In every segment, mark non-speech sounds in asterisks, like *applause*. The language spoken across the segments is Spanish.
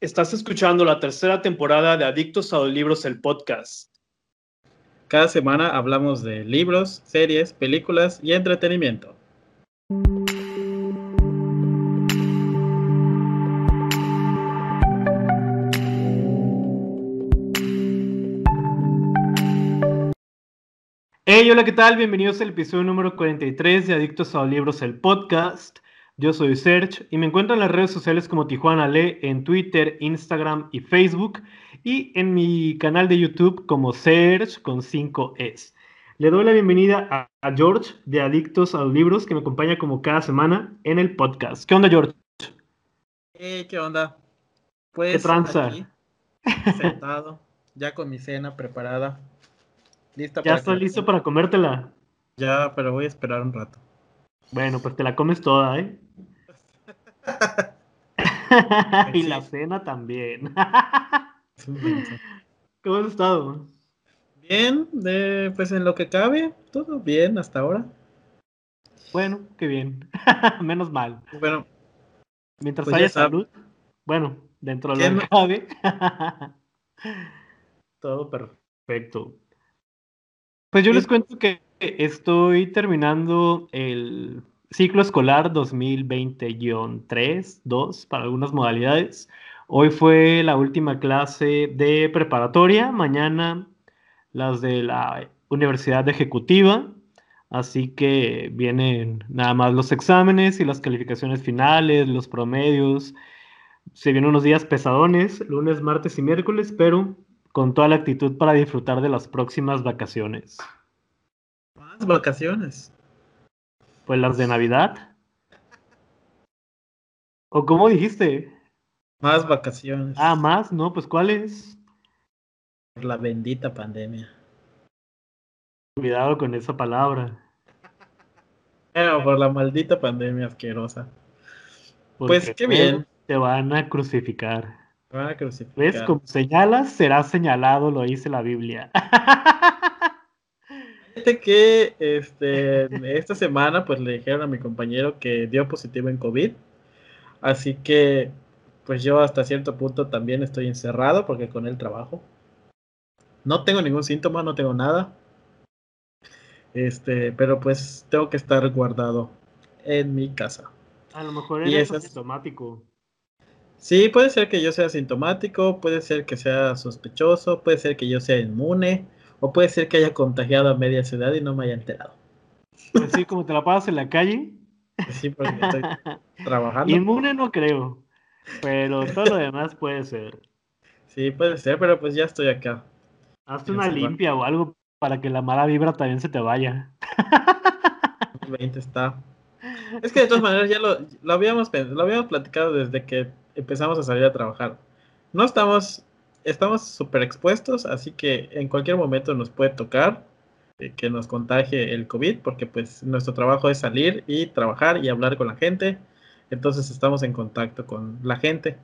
Estás escuchando la tercera temporada de Adictos a los Libros, el podcast. Cada semana hablamos de libros, series, películas y entretenimiento. Hey, hola, ¿qué tal? Bienvenidos al episodio número 43 de Adictos a los Libros, el podcast. Yo soy Serge y me encuentro en las redes sociales como Tijuana Le en Twitter, Instagram y Facebook y en mi canal de YouTube como Serge con 5 S. Le doy la bienvenida a, George de Adictos a los Libros que me acompaña como cada semana en el podcast. ¿Qué onda, George? Hey, ¿qué onda? Pues, ¿Qué tranza? sentado, ya con mi cena preparada. Lista ¿Ya estás listo para comértela? Ya, pero voy a esperar un rato. Bueno, pues te la comes toda, ¿eh? *laughs* y la cena también. ¿Cómo has estado? Bien, de, pues en lo que cabe, todo bien hasta ahora. Bueno, qué bien. *laughs* Menos mal. Bueno, mientras pues haya salud, bueno, dentro de lo que cabe. todo perfecto. Pues yo les cuento que estoy terminando el ciclo escolar 2020-3, 2 para algunas modalidades. Hoy fue la última clase de preparatoria, mañana las de la Universidad Ejecutiva, así que vienen nada más los exámenes y las calificaciones finales, los promedios. Se vienen unos días pesadones, lunes, martes y miércoles, pero con toda la actitud para disfrutar de las próximas vacaciones. Más vacaciones. Pues las de Navidad. ¿O cómo dijiste? Más vacaciones. Ah, más, ¿no? Pues ¿cuáles? Por la bendita pandemia. Cuidado con esa palabra. Pero por la maldita pandemia asquerosa. pues qué bien. Te van a crucificar. Te van a crucificar. ¿Ves? Como señalas, será señalado, lo dice la Biblia. *laughs* que este, esta semana pues le dijeron a mi compañero que dio positivo en COVID. Así que pues yo hasta cierto punto también estoy encerrado porque con el trabajo. No tengo ningún síntoma, no tengo nada. Este, pero pues tengo que estar guardado en mi casa. A lo mejor eres asintomático. Sí, puede ser que yo sea asintomático, puede ser que sea sospechoso, puede ser que yo sea inmune o puede ser que haya contagiado a media ciudad y no me haya enterado. Así pues como te la pasas en la calle. Sí, porque estoy *laughs* trabajando. Inmune no creo, pero todo lo demás puede ser. Sí, puede ser, pero pues ya estoy acá. Hazte una limpia o algo para que la mala vibra también se te vaya. 20 está. Es que de todas maneras ya lo, lo, habíamos, lo habíamos platicado desde que empezamos a salir a trabajar. No estamos estamos súper expuestos, así que en cualquier momento nos puede tocar eh, que nos contagie el COVID, porque pues nuestro trabajo es salir y trabajar y hablar con la gente, entonces estamos en contacto con la gente,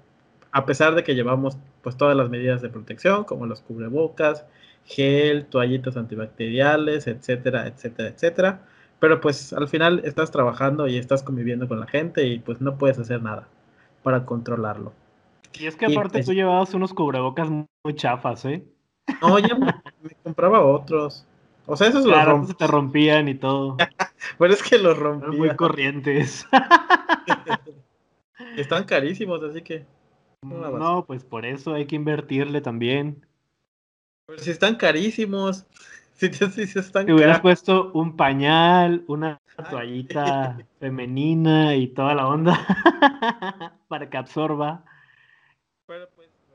a pesar de que llevamos pues todas las medidas de protección, como los cubrebocas, gel, toallitas antibacteriales, etcétera, etcétera, etcétera, pero pues al final estás trabajando y estás conviviendo con la gente y pues no puedes hacer nada para controlarlo. Y es que aparte tú llevabas unos cubrebocas muy chafas, ¿eh? No, ya me, compraba otros. O sea, esos claro, los te rompían y todo. *laughs* Pero es que los rompían. muy corrientes. *laughs* Están carísimos, así que. No, pues por eso hay que invertirle también. Pero si están carísimos. *laughs* Si, si, están te hubieras puesto un pañal, una toallita femenina y toda la onda para que absorba.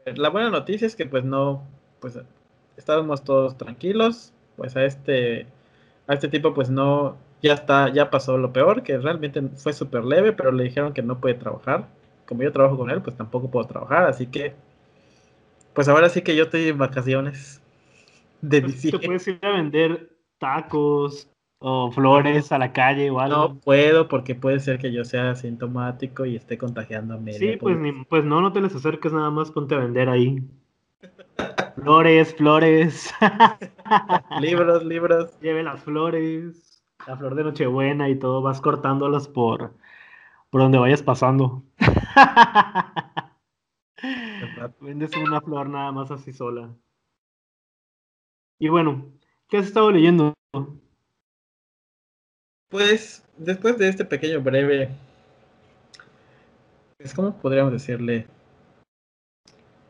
La buena noticia es que pues no, pues estábamos todos tranquilos, pues a este, a este tipo pues no, ya está, ya pasó lo peor, que realmente fue súper leve, pero le dijeron que no puede trabajar. Como yo trabajo con él, pues tampoco puedo trabajar, así que, pues ahora sí que yo estoy en vacaciones de pues, Te puedes ir a vender tacos, o flores a la calle o algo. No puedo porque puede ser que yo sea asintomático y esté contagiando a medio. Sí, pues, pues no, no te les acerques nada más, ponte a vender ahí. *laughs* flores, flores. *laughs* libros, libros. Lleve las flores, la flor de Nochebuena y todo, vas cortándolas por, por donde vayas pasando. *laughs* Vendes una flor nada más así sola. Y bueno, ¿qué has estado leyendo? Pues después de este pequeño breve, pues ¿cómo podríamos decirle?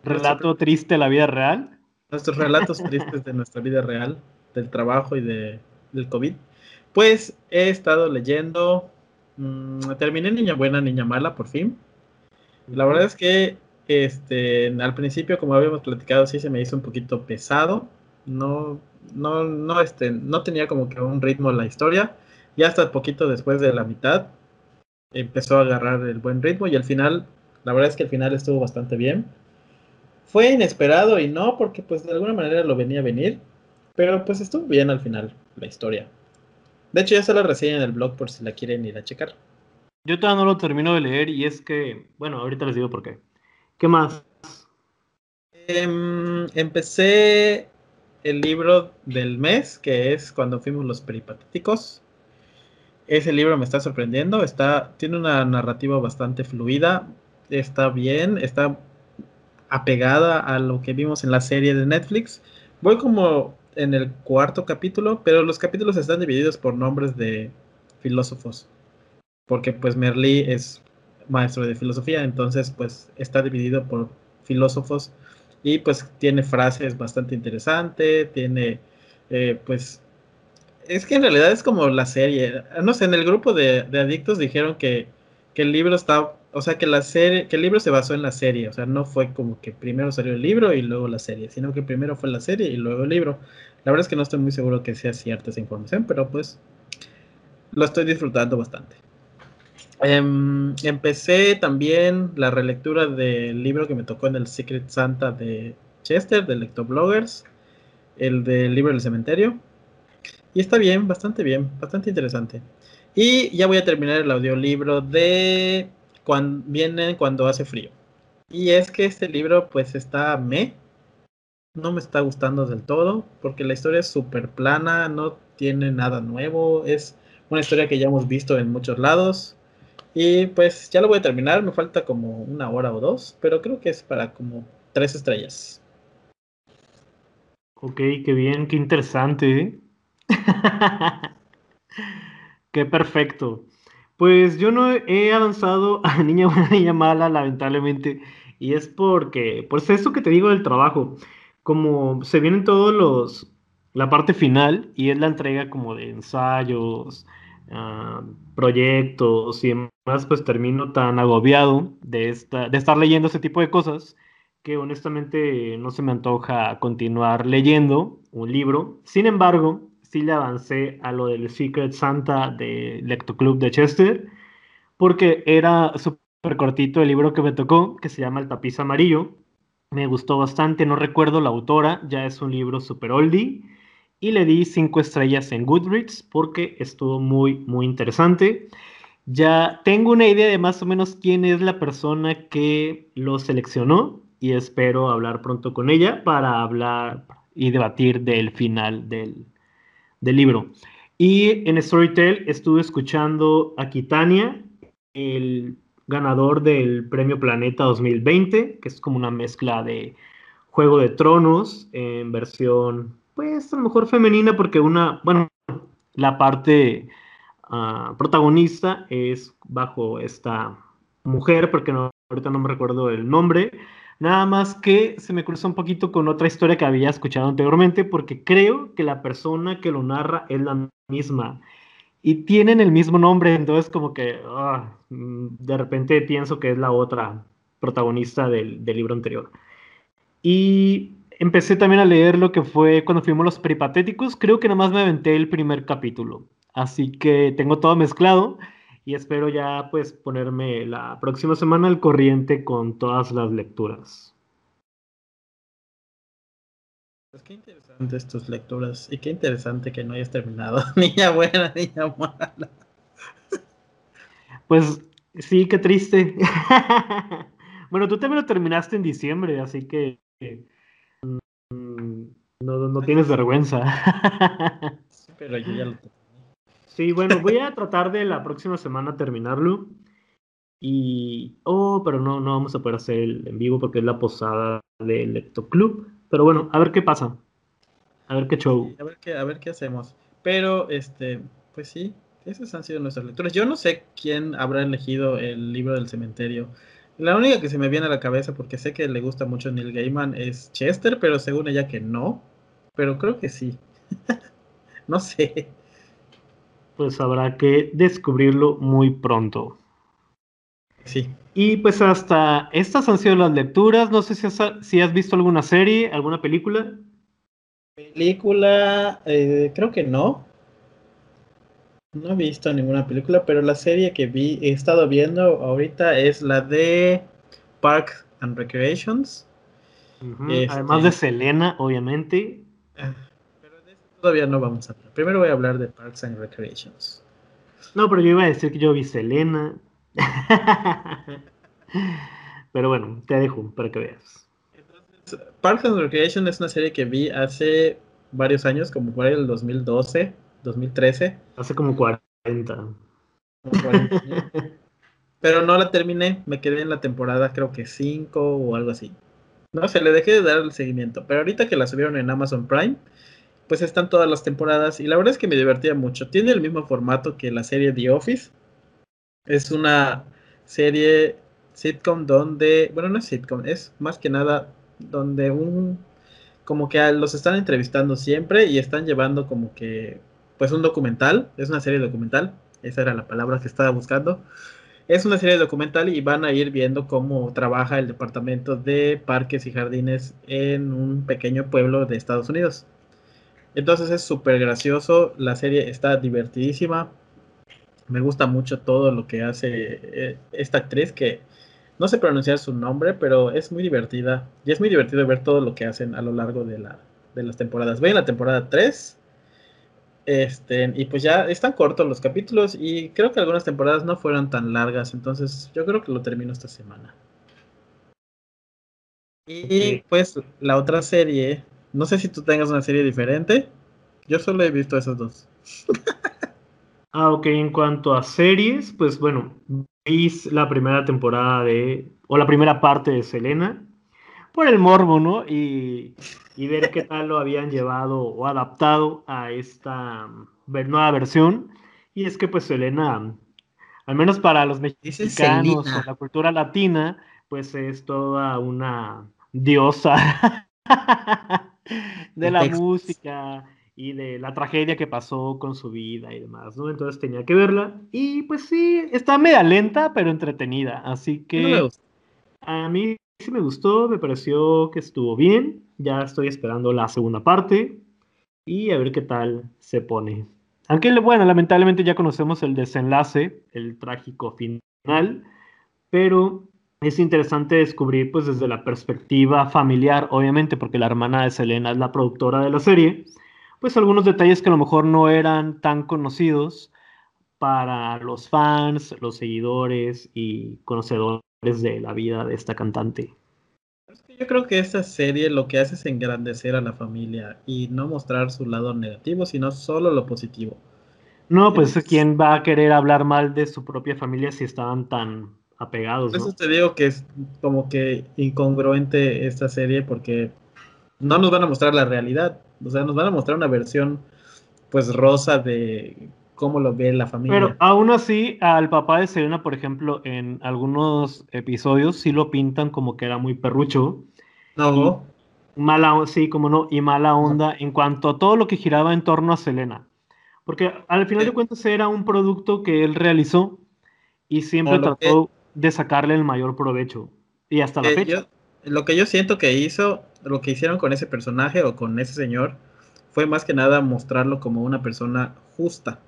Relato triste de la vida real. Nuestros relatos tristes de nuestra vida real, del trabajo y de, del COVID. Pues he estado leyendo, mm, terminé Niña Buena, Niña Mala por fin. La verdad es que este, al principio, como habíamos platicado, sí se me hizo un poquito pesado. No, no, no, este, no tenía como que un ritmo la historia. Y hasta poquito después de la mitad empezó a agarrar el buen ritmo y al final, la verdad es que al final estuvo bastante bien. Fue inesperado y no, porque pues de alguna manera lo venía a venir, pero pues estuvo bien al final la historia. De hecho ya se la reseña en el blog por si la quieren ir a checar. Yo todavía no lo termino de leer y es que, bueno, ahorita les digo por qué. ¿Qué más? Em, empecé el libro del mes, que es cuando fuimos los peripatéticos. Ese libro me está sorprendiendo, está, tiene una narrativa bastante fluida, está bien, está apegada a lo que vimos en la serie de Netflix. Voy como en el cuarto capítulo, pero los capítulos están divididos por nombres de filósofos, porque pues Merlí es maestro de filosofía, entonces pues está dividido por filósofos y pues tiene frases bastante interesantes, tiene eh, pues es que en realidad es como la serie. No sé, en el grupo de, adictos dijeron que, el libro está, o sea, que la serie, que el libro se basó en la serie, o sea, no fue como que primero salió el libro y luego la serie, sino que primero fue la serie y luego el libro. La verdad es que no estoy muy seguro que sea cierta esa información, pero pues lo estoy disfrutando bastante. Em, empecé también la relectura del libro que me tocó en el Secret Santa de Chester, de Lectobloggers, el del libro del cementerio. Y está bien, bastante bien, bastante interesante. Y ya voy a terminar el audiolibro de cuando viene cuando hace frío. Y es que este libro pues está me. No me está gustando del todo porque la historia es súper plana, no tiene nada nuevo, es una historia que ya hemos visto en muchos lados. Y pues ya lo voy a terminar, me falta como una hora o dos, pero creo que es para como tres estrellas. Ok, qué bien, qué interesante. *laughs* Qué perfecto. Pues yo no he avanzado *laughs* a Niña Buena, Niña Mala, lamentablemente. Y es porque, pues eso que te digo del trabajo, como se vienen todos los, la parte final y es la entrega como de ensayos, ah, proyectos y demás, pues termino tan agobiado de, esta, de estar leyendo ese tipo de cosas que honestamente no se me antoja continuar leyendo un libro. Sin embargo, sí le avancé a lo del Secret Santa de Lecto Club de Chester, porque era súper cortito el libro que me tocó, que se llama El tapiz amarillo. Me gustó bastante, no recuerdo la autora, ya es un libro súper oldie. Y le di cinco estrellas en Goodreads porque estuvo muy, muy interesante. Ya tengo una idea de más o menos quién es la persona que lo seleccionó y espero hablar pronto con ella para hablar y debatir del final del, del libro. Y en Storytel estuve escuchando a Kitania, el ganador del Premio Planeta 2020, que es como una mezcla de Juego de Tronos en versión, pues a lo mejor femenina, porque una, bueno, la parte ah, protagonista es bajo esta mujer, porque no, ahorita no me recuerdo el nombre, Nada más que se me cruza un poquito con otra historia que había escuchado anteriormente, porque creo que la persona que lo narra es la misma. Y tienen el mismo nombre, entonces como que ah, mm, de repente pienso que es la otra protagonista del, del libro anterior. Y empecé también a leer lo que fue cuando fuimos los peripatéticos. Creo que nada más me aventé el primer capítulo. Así que tengo todo mezclado y espero ya pues ponerme la próxima semana al corriente con todas las lecturas. Pues qué interesantes tus lecturas y qué interesante que no hayas terminado. *laughs* niña buena, niña mala. Pues sí, qué triste. *laughs* bueno, tú también lo terminaste en diciembre, así que mm, no, no tienes vergüenza. *laughs* pero yo ya lo Sí, bueno, voy a tratar de la próxima semana terminarlo. Y, oh, pero no, no vamos a poder hacer el en vivo porque es la posada del Lecto Club. Pero bueno, a ver qué pasa. A ver qué show. A ver qué, a ver qué hacemos. Pero, este, pues sí, esas han sido nuestras lecturas. Yo no sé quién habrá elegido el libro del cementerio. La única que se me viene a la cabeza, porque sé que le gusta mucho Neil Gaiman, es Chester, pero según ella que no. Pero creo que sí. *laughs* no sé. Pues habrá que descubrirlo muy pronto. Sí. Y pues hasta estas han sido las lecturas. No sé si has, si has visto alguna serie, alguna película. Película, eh, creo que no. No he visto ninguna película, pero la serie que vi, he estado viendo ahorita es la de Parks and Recreations. Este Además de Selena, obviamente. Ah, pero de eso todavía no vamos a hablar. Primero voy a hablar de Parks and Recreations. No, pero yo iba a decir que yo vi Selena. *laughs* pero bueno, te dejo para que veas. Entonces, Parks and Recreation es una serie que vi hace varios años, como por el 2012 2013. Hace como 40. *laughs* Pero no la terminé, me quedé en la temporada creo que 5 o algo así. No sé, le dejé de dar el seguimiento. Pero ahorita que la subieron en Amazon Prime, pues están todas las temporadas y la verdad es que me divertía mucho. Tiene el mismo formato que la serie The Office. Es una serie sitcom donde, bueno, no es sitcom, es más que nada donde un, como que los están entrevistando siempre y están llevando como que pues un documental, es una serie documental, esa era la palabra que estaba buscando. Es una serie documental y van a ir viendo cómo trabaja el departamento de parques y jardines en un pequeño pueblo de Estados Unidos. Entonces es súper gracioso, la serie está divertidísima, me gusta mucho todo lo que hace eh, esta actriz que no sé pronunciar su nombre, pero es muy divertida y es muy divertido ver todo lo que hacen a lo largo de, la, de las temporadas. Voy en la temporada 3 este, y pues ya están cortos los capítulos y creo que algunas temporadas no fueron tan largas, entonces yo creo que lo termino esta semana. Y pues la otra serie, no sé si tú tengas una serie diferente, yo solo he visto esas dos. *laughs* ah, ok, en cuanto a series, pues bueno, vi la primera temporada de, o la primera parte de Selena, por el morbo, ¿no? Y, ver qué tal lo habían llevado o adaptado a esta mm, nueva versión. Y es que pues Selena, al menos para los mexicanos o la cultura latina, pues es toda una diosa *laughs* *laughs* de la música y de la tragedia que pasó con su vida y demás, ¿no? Entonces tenía que verla y pues sí, está media lenta pero entretenida, así que a mí sí me gustó, me pareció que estuvo bien. Ya estoy esperando la segunda parte y a ver qué tal se pone. Aunque, bueno, lamentablemente ya conocemos el desenlace, el trágico final, pero es interesante descubrir, pues, desde la perspectiva familiar, obviamente, porque la hermana de Selena es la productora de la serie, pues algunos detalles que a lo mejor no eran tan conocidos para los fans, los seguidores y conocedores de la vida de esta cantante. Yo creo que esta serie lo que hace es engrandecer a la familia y no mostrar su lado negativo, sino solo lo positivo. No, pues quién va a querer hablar mal de su propia familia si estaban tan apegados. Por eso te digo que es como que incongruente esta serie porque no nos van a mostrar la realidad, o sea, nos van a mostrar una versión pues rosa de cómo lo ve la familia. Pero aún así, al papá de Serena, por ejemplo, en algunos episodios sí lo pintan como que era muy perrucho. No. Mala, sí, como no, y mala onda en cuanto a todo lo que giraba en torno a Selena. Porque al final de cuentas era un producto que él realizó y siempre trató de sacarle el mayor provecho. Y hasta la fecha. lo que yo siento que hizo, lo que hicieron con ese personaje o con ese señor, fue más que nada mostrarlo como una persona justa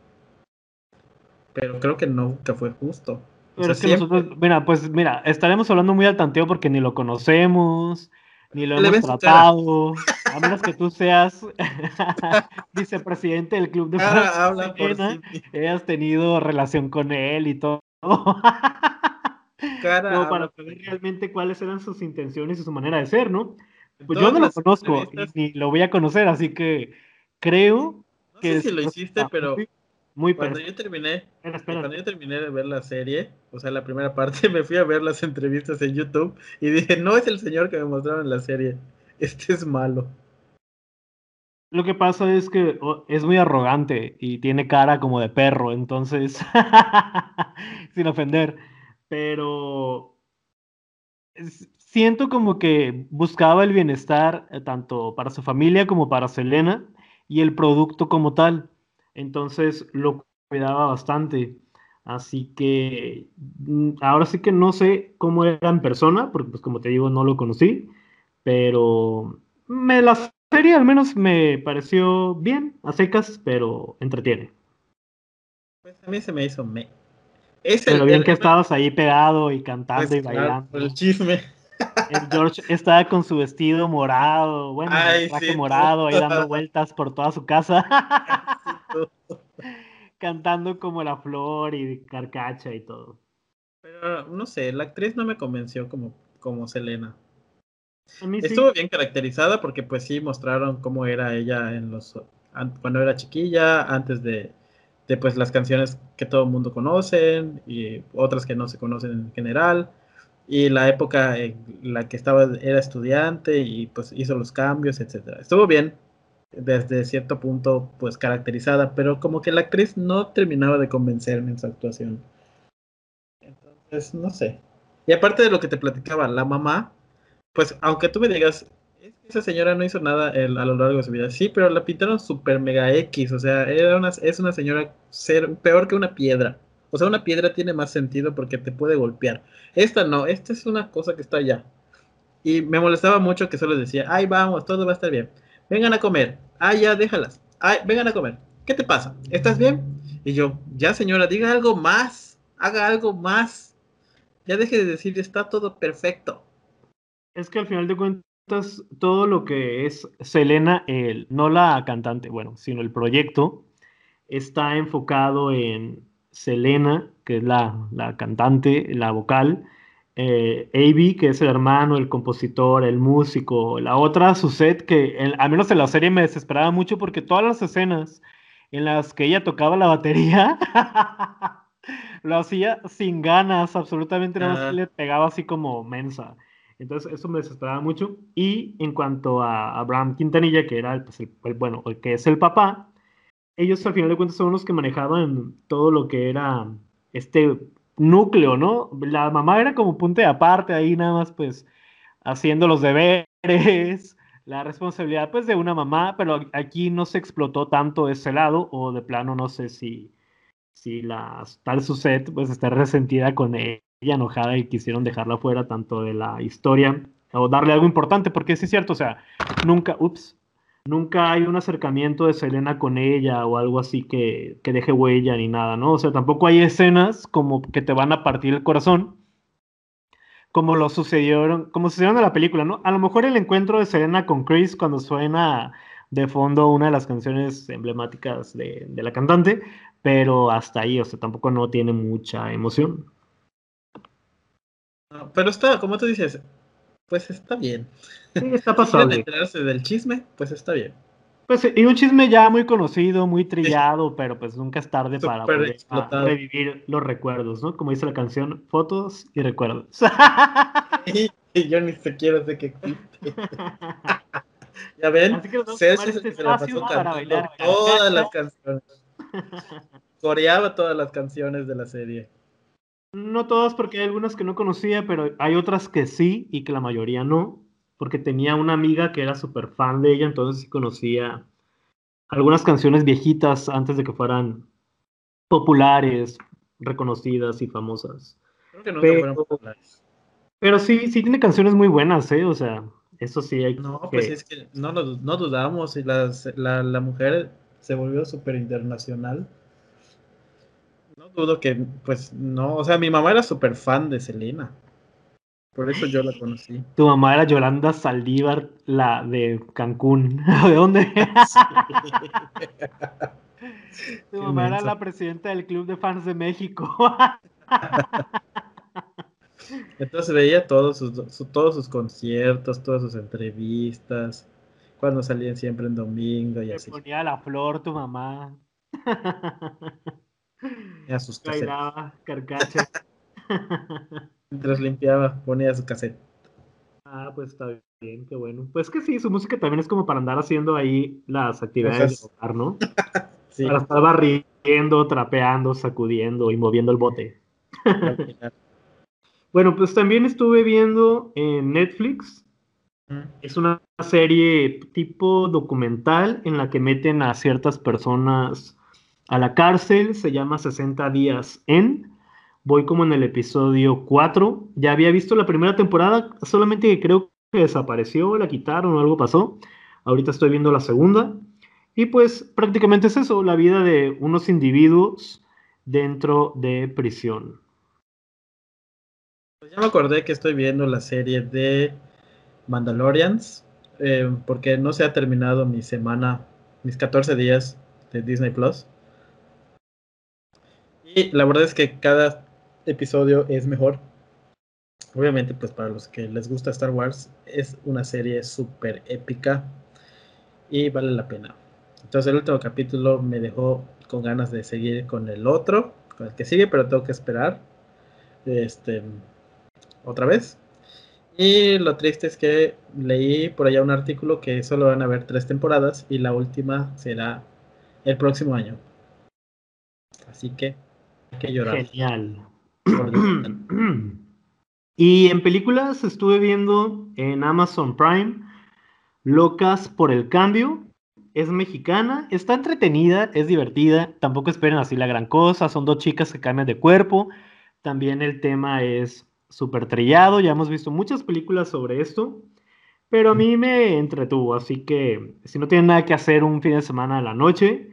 pero creo que nunca fue justo. Pero es que nosotros, mira, pues mira, estaremos hablando muy al tanteo porque ni lo conocemos, ni lo hemos tratado, a menos que tú seas *laughs* vicepresidente del club de habla por hayas tenido relación con él y todo. *laughs* Cara Como para saber realmente cuáles eran sus intenciones y su manera de ser, ¿no? Pues yo no lo conozco ni lo voy a conocer, así que creo no que... Sé si lo hiciste, pero Muy Cuando yo terminé, Espera, espera. cuando yo terminé de ver la serie, o sea, la primera parte, *laughs* me fui a ver las entrevistas en YouTube y dije, no es el señor que me mostraron en la serie, este es malo. Lo que pasa es que es muy arrogante y tiene cara como de perro, entonces, *laughs* sin ofender, pero siento como que buscaba el bienestar eh, tanto para su familia como para Selena y el producto como tal, entonces lo cuidaba bastante. Así que mm, ahora sí que no sé cómo era en persona, porque pues como te digo no lo conocí, pero me la serie al menos me pareció bien, a secas, pero entretiene. Pues a mí se me hizo me. Es el, Pero bien el- que *laughs* estabas ahí pegado y cantando pues, y claro, bailando. el chisme. El George estaba con su vestido morado, bueno, Ay, traje sí, morado, ahí dando vueltas por toda su casa, *laughs* cantando como la flor y carcacha y todo. Pero no sé, la actriz no me convenció como, como Selena. Sí. Estuvo bien caracterizada porque pues sí mostraron cómo era ella en los an- cuando era chiquilla, antes de, de pues las canciones que todo el mundo conoce y otras que no se conocen en general y la época en la que estaba era estudiante y pues hizo los cambios, etcétera. Estuvo bien desde cierto punto pues caracterizada, pero como que la actriz no terminaba de convencerme en su actuación. Entonces, no sé. Y aparte de lo que te platicaba, la mamá pues aunque tú me digas, "Es que esa señora no hizo nada el- a lo largo de su vida, sí, pero la pintaron super mega X, o sea, era una, es una señora ser, peor que una piedra. O sea, una piedra tiene más sentido porque te puede golpear. Esta no, esta es una cosa que está allá. Y me molestaba mucho que solo decía, ay, vamos, todo va a estar bien. Vengan a comer. Ay, ya, déjalas. Ay, vengan a comer. ¿Qué te pasa? ¿Estás bien? Y yo, ya señora, diga algo más. Haga algo más. Ya deje de decir, está todo perfecto. Es que al final de cuentas, todo lo que es Selena, el, no la cantante, bueno, sino el proyecto, está enfocado en Selena, que es la, la cantante, la vocal, eh, Avi, que es el hermano, el compositor, el músico, la otra, Suzette, que en- al menos en la serie me desesperaba mucho porque todas las escenas en las que ella tocaba la batería, *laughs* lo hacía sin ganas, absolutamente nada más le pegaba así como mensa. Entonces eso me desesperaba mucho. Y en cuanto a Abraham Quintanilla, que era el, pues, el- bueno, el que es el papá, ellos al final de cuentas son los que manejaban todo lo que era este núcleo, ¿no? La mamá era como punto de aparte ahí nada más pues haciendo los deberes, la responsabilidad pues de una mamá, pero aquí no se explotó tanto ese lado o de plano no sé si si la tal Suzette pues está resentida con ella, enojada y quisieron dejarla fuera tanto de la historia o darle algo importante, porque sí es cierto, o sea, nunca, ups, nunca hay un acercamiento de Selena con ella o algo así que, que deje huella ni nada, ¿no? O sea, tampoco hay escenas como que te van a partir el corazón, como lo sucedieron, como sucedieron en la película, ¿no? A lo mejor el encuentro de Selena con Chris cuando suena de fondo una de las canciones emblemáticas de, de la cantante, pero hasta ahí, o sea, tampoco no tiene mucha emoción. No, pero está, como tú dices, pues está bien. Sí, está *laughs* pasable. enterarse del chisme, pues está bien. Pues, y un chisme ya muy conocido, muy trillado, pero pues nunca es tarde para Súper volver a explotado. revivir los recuerdos, ¿no? Como dice la canción, fotos y recuerdos. Y, y *laughs* yo ni siquiera sé que existe. *laughs* Ya ven, Así que es el este la pasó para cantando bailar todas las canciones. Coreaba todas las canciones de la serie. No todas porque hay algunas que no conocía, pero hay otras que sí y que la mayoría no, porque tenía una amiga que era súper fan de ella, entonces sí conocía algunas canciones viejitas antes de que fueran populares, reconocidas y famosas. Creo que nunca Pero- fueron populares. Pero sí, sí tiene canciones muy buenas, ¿eh? O sea, eso sí hay No, que... pues es que no, no dudamos. Y las- la, la mujer se volvió súper internacional. Dudo que, pues, no. O sea, mi mamá era súper fan de Selena. Por eso yo la conocí. Tu mamá era Yolanda Saldívar, la de Cancún. *laughs* ¿De dónde? *laughs* Tu Qué mamá era la presidenta del Club de Fans de México. *laughs* Entonces veía todos sus, su- todos sus conciertos, todas sus entrevistas, cuando salían siempre en domingo y así. ponía la flor tu mamá. Sus *laughs* cassettes. Bailaba, carcacha. *laughs* Mientras limpiaba, ponía su cassette. Ah, pues está bien, qué bueno. Pues que sí, su música también es como para andar haciendo ahí las actividades Cosas. de hogar, ¿no? *laughs* Sí, Para estar barriendo, trapeando, sacudiendo y moviendo el bote. Bueno, pues también estuve viendo en Netflix. Mm. Es una serie tipo documental en la que meten a ciertas personas a la cárcel. Se llama 60 días en. Voy como en el episodio 4. Ya había visto la primera temporada, solamente que creo que desapareció, la quitaron o algo pasó. Ahorita estoy viendo la segunda. Y pues prácticamente es eso, la vida de unos individuos dentro de prisión. Ya me acordé que estoy viendo la serie de Mandalorians, eh, porque no se ha terminado mi semana, mis 14 días de Disney Plus. Y la verdad es que cada episodio es mejor. Obviamente, pues para los que les gusta Star Wars, es una serie súper épica y vale la pena. Entonces el último capítulo me dejó con ganas de seguir con el otro, con el que sigue, pero tengo que esperar. Este, otra vez. Y lo triste es que leí por allá un artículo que solo van a haber tres temporadas y la última será el próximo año. Así que Genial. *clears throat* Y en películas estuve viendo en Amazon Prime Locas por el Cambio. Es mexicana, está entretenida, es divertida. Tampoco esperen así la gran cosa. Son dos chicas que cambian de cuerpo. También el tema es súper trillado. Ya hemos visto muchas películas sobre esto. Pero a mí me entretuvo. Así que si no tienen nada que hacer un fin de semana a la noche,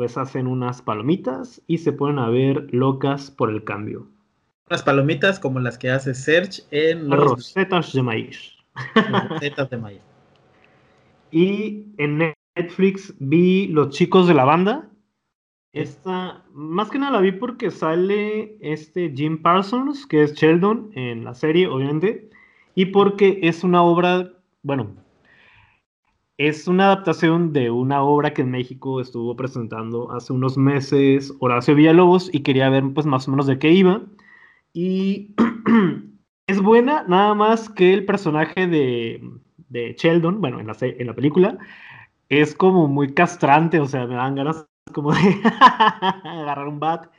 pues hacen unas palomitas y se ponen a ver Locas por el Cambio. Unas palomitas como las que hace Serge en los Rosetas de maíz. recetas de maíz. Y en Netflix vi Los chicos de la banda. Esta, más que nada la vi porque sale este Jim Parsons, que es Sheldon en la serie, obviamente, y porque es una obra, bueno, es una adaptación de una obra que en México estuvo presentando hace unos meses Horacio Villalobos y quería ver pues más o menos de qué iba. Y *clears throat* es buena, nada más que el personaje de, de Sheldon, bueno, en la, en la película, es como muy castrante, o sea, me dan ganas como de *laughs* agarrar un bat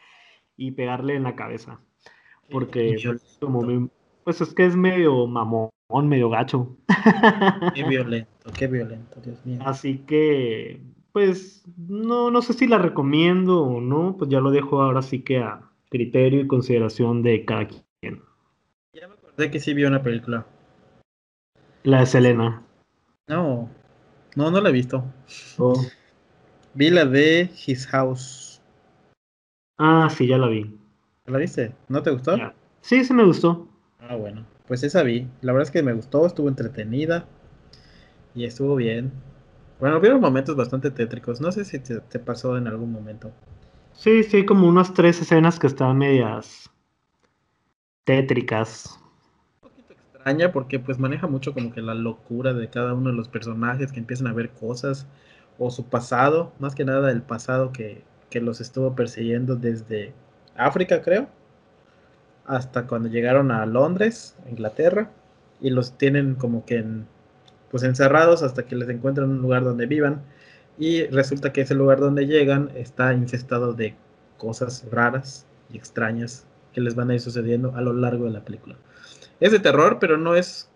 y pegarle en la cabeza. Porque violento, como me- pues es que es medio mamón, medio gacho. qué *laughs* violento, qué violento, Dios mío. Así que, pues, no, no sé si la recomiendo o no, pues ya lo dejo ahora sí que a criterio y consideración de cada quien. Ya me acordé que sí vi una película. La de Selena. No, no, no la he visto. Oh. Vi la de His House. Ah, sí, ya la vi. ¿La viste? ¿No te gustó? Ya. Sí, sí me gustó. Ah, bueno. Pues esa vi. La verdad es que me gustó, estuvo entretenida y estuvo bien. Bueno, hubieron momentos bastante tétricos. No sé si te, te pasó en algún momento. Sí, sí, como unas tres escenas que están medias tétricas. Un poquito extraña porque pues maneja mucho como que la locura de cada uno de los personajes que empiezan a ver cosas o su pasado, más que nada el pasado que, que los estuvo persiguiendo desde África, creo, hasta cuando llegaron a Londres, Inglaterra, y los tienen como que en, pues encerrados hasta que les encuentran un lugar donde vivan y resulta que ese lugar donde llegan está infestado de cosas raras y extrañas que les van a ir sucediendo a lo largo de la película. Es de terror, pero no es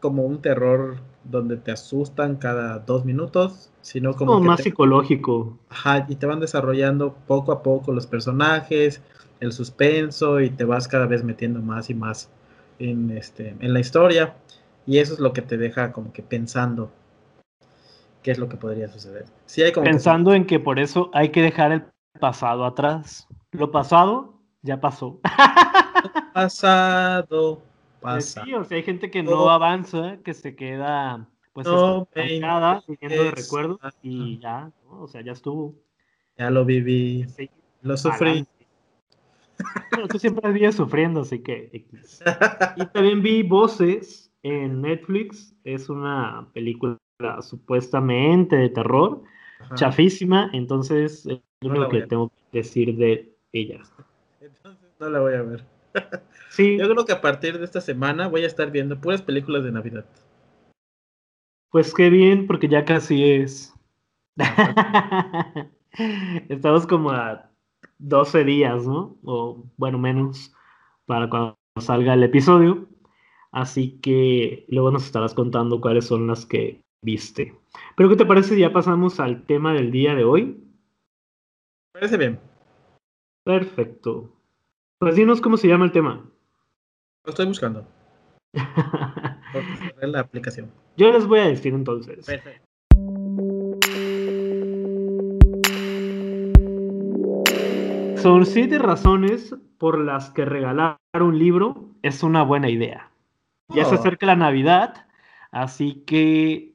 como un terror donde te asustan cada dos minutos, sino como, que más te- psicológico. Ajá, y te van desarrollando poco a poco los personajes, el suspenso, y te vas cada vez metiendo más y más en, este, en la historia. Y eso es lo que te deja como que pensando qué es lo que podría suceder. Sí hay como que- Pensando en que por eso hay que dejar el pasado atrás. Lo pasado ya pasó. *laughs* pasado, pasa. sí, o sea, hay gente que No. avanza, que se queda pues No estancada, de interesa. recuerdos y ya, ¿no? o sea, ya estuvo. Ya lo viví, Sí, lo sufrí. Bueno, tú siempre vives sufriendo, así que. Y *laughs* también vi Voces en Netflix. Es una película supuestamente de terror. chafísima, entonces es lo único que tengo que decir de ella. Entonces no la voy a ver. *laughs* sí. Yo creo que a partir de esta semana voy a estar viendo puras películas de Navidad. Pues qué bien, porque ya casi es. *laughs* Estamos como a 12 días, ¿no? O bueno, menos para cuando salga el episodio. Así que luego nos estarás contando cuáles son las que viste. Pero ¿qué te parece si ya pasamos al tema del día de hoy? Parece bien. Perfecto. Pues dinos cómo se llama el tema. Lo estoy buscando. *laughs* la aplicación. Yo les voy a decir entonces. Perfecto. Son siete razones por las que regalar un libro es una buena idea. Ya se oh. acerca la Navidad, así que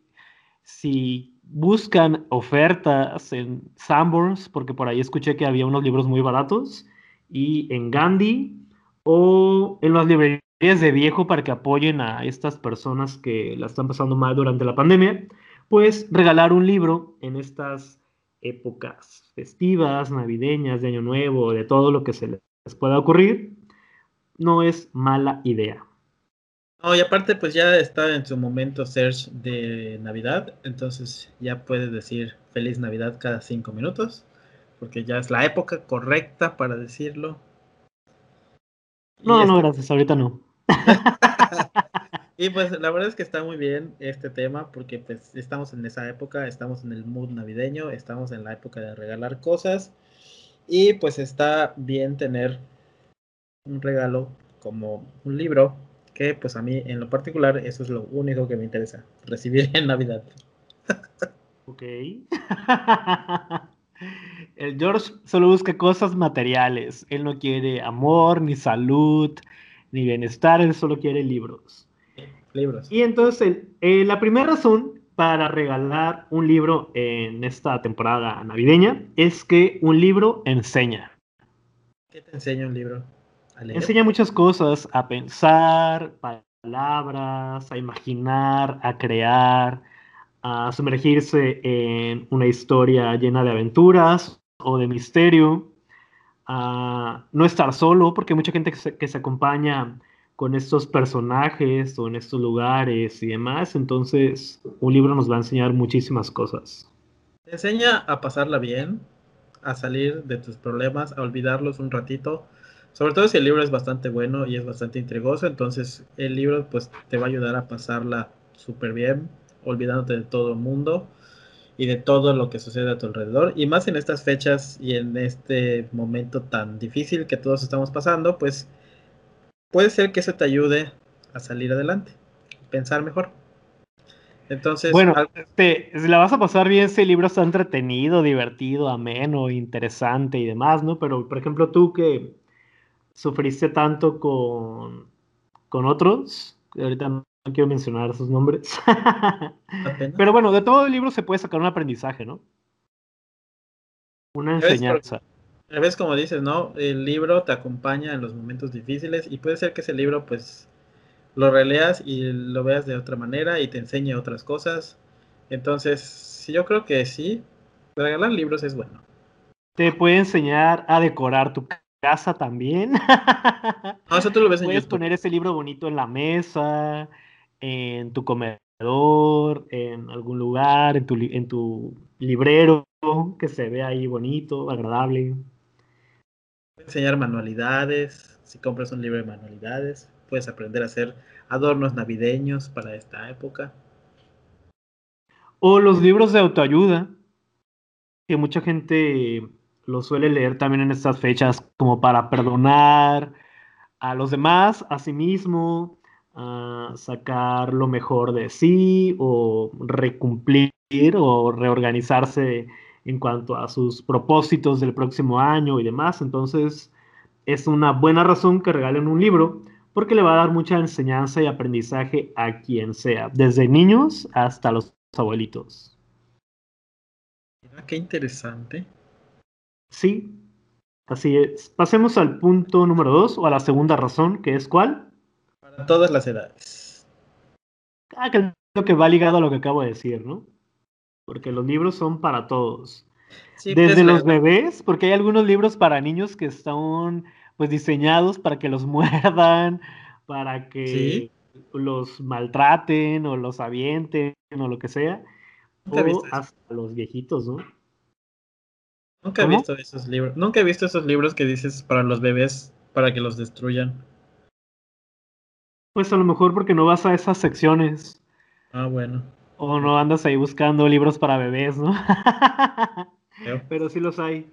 si buscan ofertas en Sanborns, porque por ahí escuché que había unos libros muy baratos, y en Gandhi o en las librerías de viejo para que apoyen a estas personas que la están pasando mal durante la pandemia, pues regalar un libro en estas épocas festivas, navideñas, de Año Nuevo, de todo lo que se les pueda ocurrir, no es mala idea. No, y aparte pues ya está en su momento search de Navidad, entonces ya puedes decir feliz Navidad cada cinco minutos, porque ya es la época correcta para decirlo. No, no, gracias, ahorita no. *laughs* y pues la verdad es que está muy bien este tema, porque pues estamos en esa época, estamos en el mood navideño, estamos en la época de regalar cosas, y pues está bien tener un regalo como un libro que pues a mí en lo particular eso es lo único que me interesa, recibir en Navidad. ok. El George solo busca cosas materiales. Él no quiere amor, ni salud, ni bienestar. Él solo quiere libros. Libros. Y entonces, eh, la primera razón para regalar un libro en esta temporada navideña es que un libro enseña. ¿Qué te enseña un libro? Enseña muchas cosas, a pensar, palabras, a imaginar, a crear, a sumergirse en una historia llena de aventuras o de misterio, a no estar solo, porque mucha gente que se, que se acompaña con estos personajes o en estos lugares y demás, entonces un libro nos va a enseñar muchísimas cosas. Te enseña a pasarla bien, a salir de tus problemas, a olvidarlos un ratito, sobre todo si el libro es bastante bueno y es bastante intrigoso, entonces el libro pues te va a ayudar a pasarla súper bien, olvidándote de todo el mundo y de todo lo que sucede a tu alrededor. Y más en estas fechas y en este momento tan difícil que todos estamos pasando, pues puede ser que eso te ayude a salir adelante, pensar mejor. Entonces, bueno, este, la vas a pasar bien si el libro está entretenido, divertido, ameno, interesante y demás, ¿no? Pero, por ejemplo, tú que sufriste tanto con, con otros, ahorita no quiero mencionar sus nombres. *laughs* Pero bueno, de todo el libro se puede sacar un aprendizaje, ¿no? Una enseñanza. A veces, como dices, ¿no? El libro te acompaña en los momentos difíciles y puede ser que ese libro, pues, lo releas y lo veas de otra manera y te enseñe otras cosas. Entonces, yo creo que sí, regalar libros es bueno. Te puede enseñar a decorar tu casa también. *laughs* Ah, eso tú lo ves en Puedes poner ese libro bonito en la mesa, en tu comedor, en algún lugar, en tu, en tu librero, que se vea ahí bonito, agradable. Enseñar manualidades, si compras un libro de manualidades, puedes aprender a hacer adornos navideños para esta época. O los libros de autoayuda, que mucha gente lo suele leer también en estas fechas como para perdonar a los demás, a sí mismo, sacar lo mejor de sí o recumplir o reorganizarse en cuanto a sus propósitos del próximo año y demás. Entonces es una buena razón que regalen un libro porque le va a dar mucha enseñanza y aprendizaje a quien sea, desde niños hasta los abuelitos. qué interesante. Sí, así es. Pasemos al punto número dos o a la segunda razón, que es cuál? Para todas las edades. Ah, que lo que va ligado a lo que acabo de decir, ¿no? Porque los libros son para todos. Sí, pues, Desde los bebés, porque hay algunos libros para niños que están pues diseñados para que los *laughs* muerdan, para que Sí. los maltraten o los avienten o lo que sea, Nunca he o eso. hasta los viejitos, ¿no? Nunca he visto esos libros. Nunca he visto esos libros que dices para los bebés, para que los destruyan. Pues a lo mejor porque no vas a esas secciones Ah, bueno. O no andas ahí buscando libros para bebés, ¿no? *laughs* Pero sí los hay.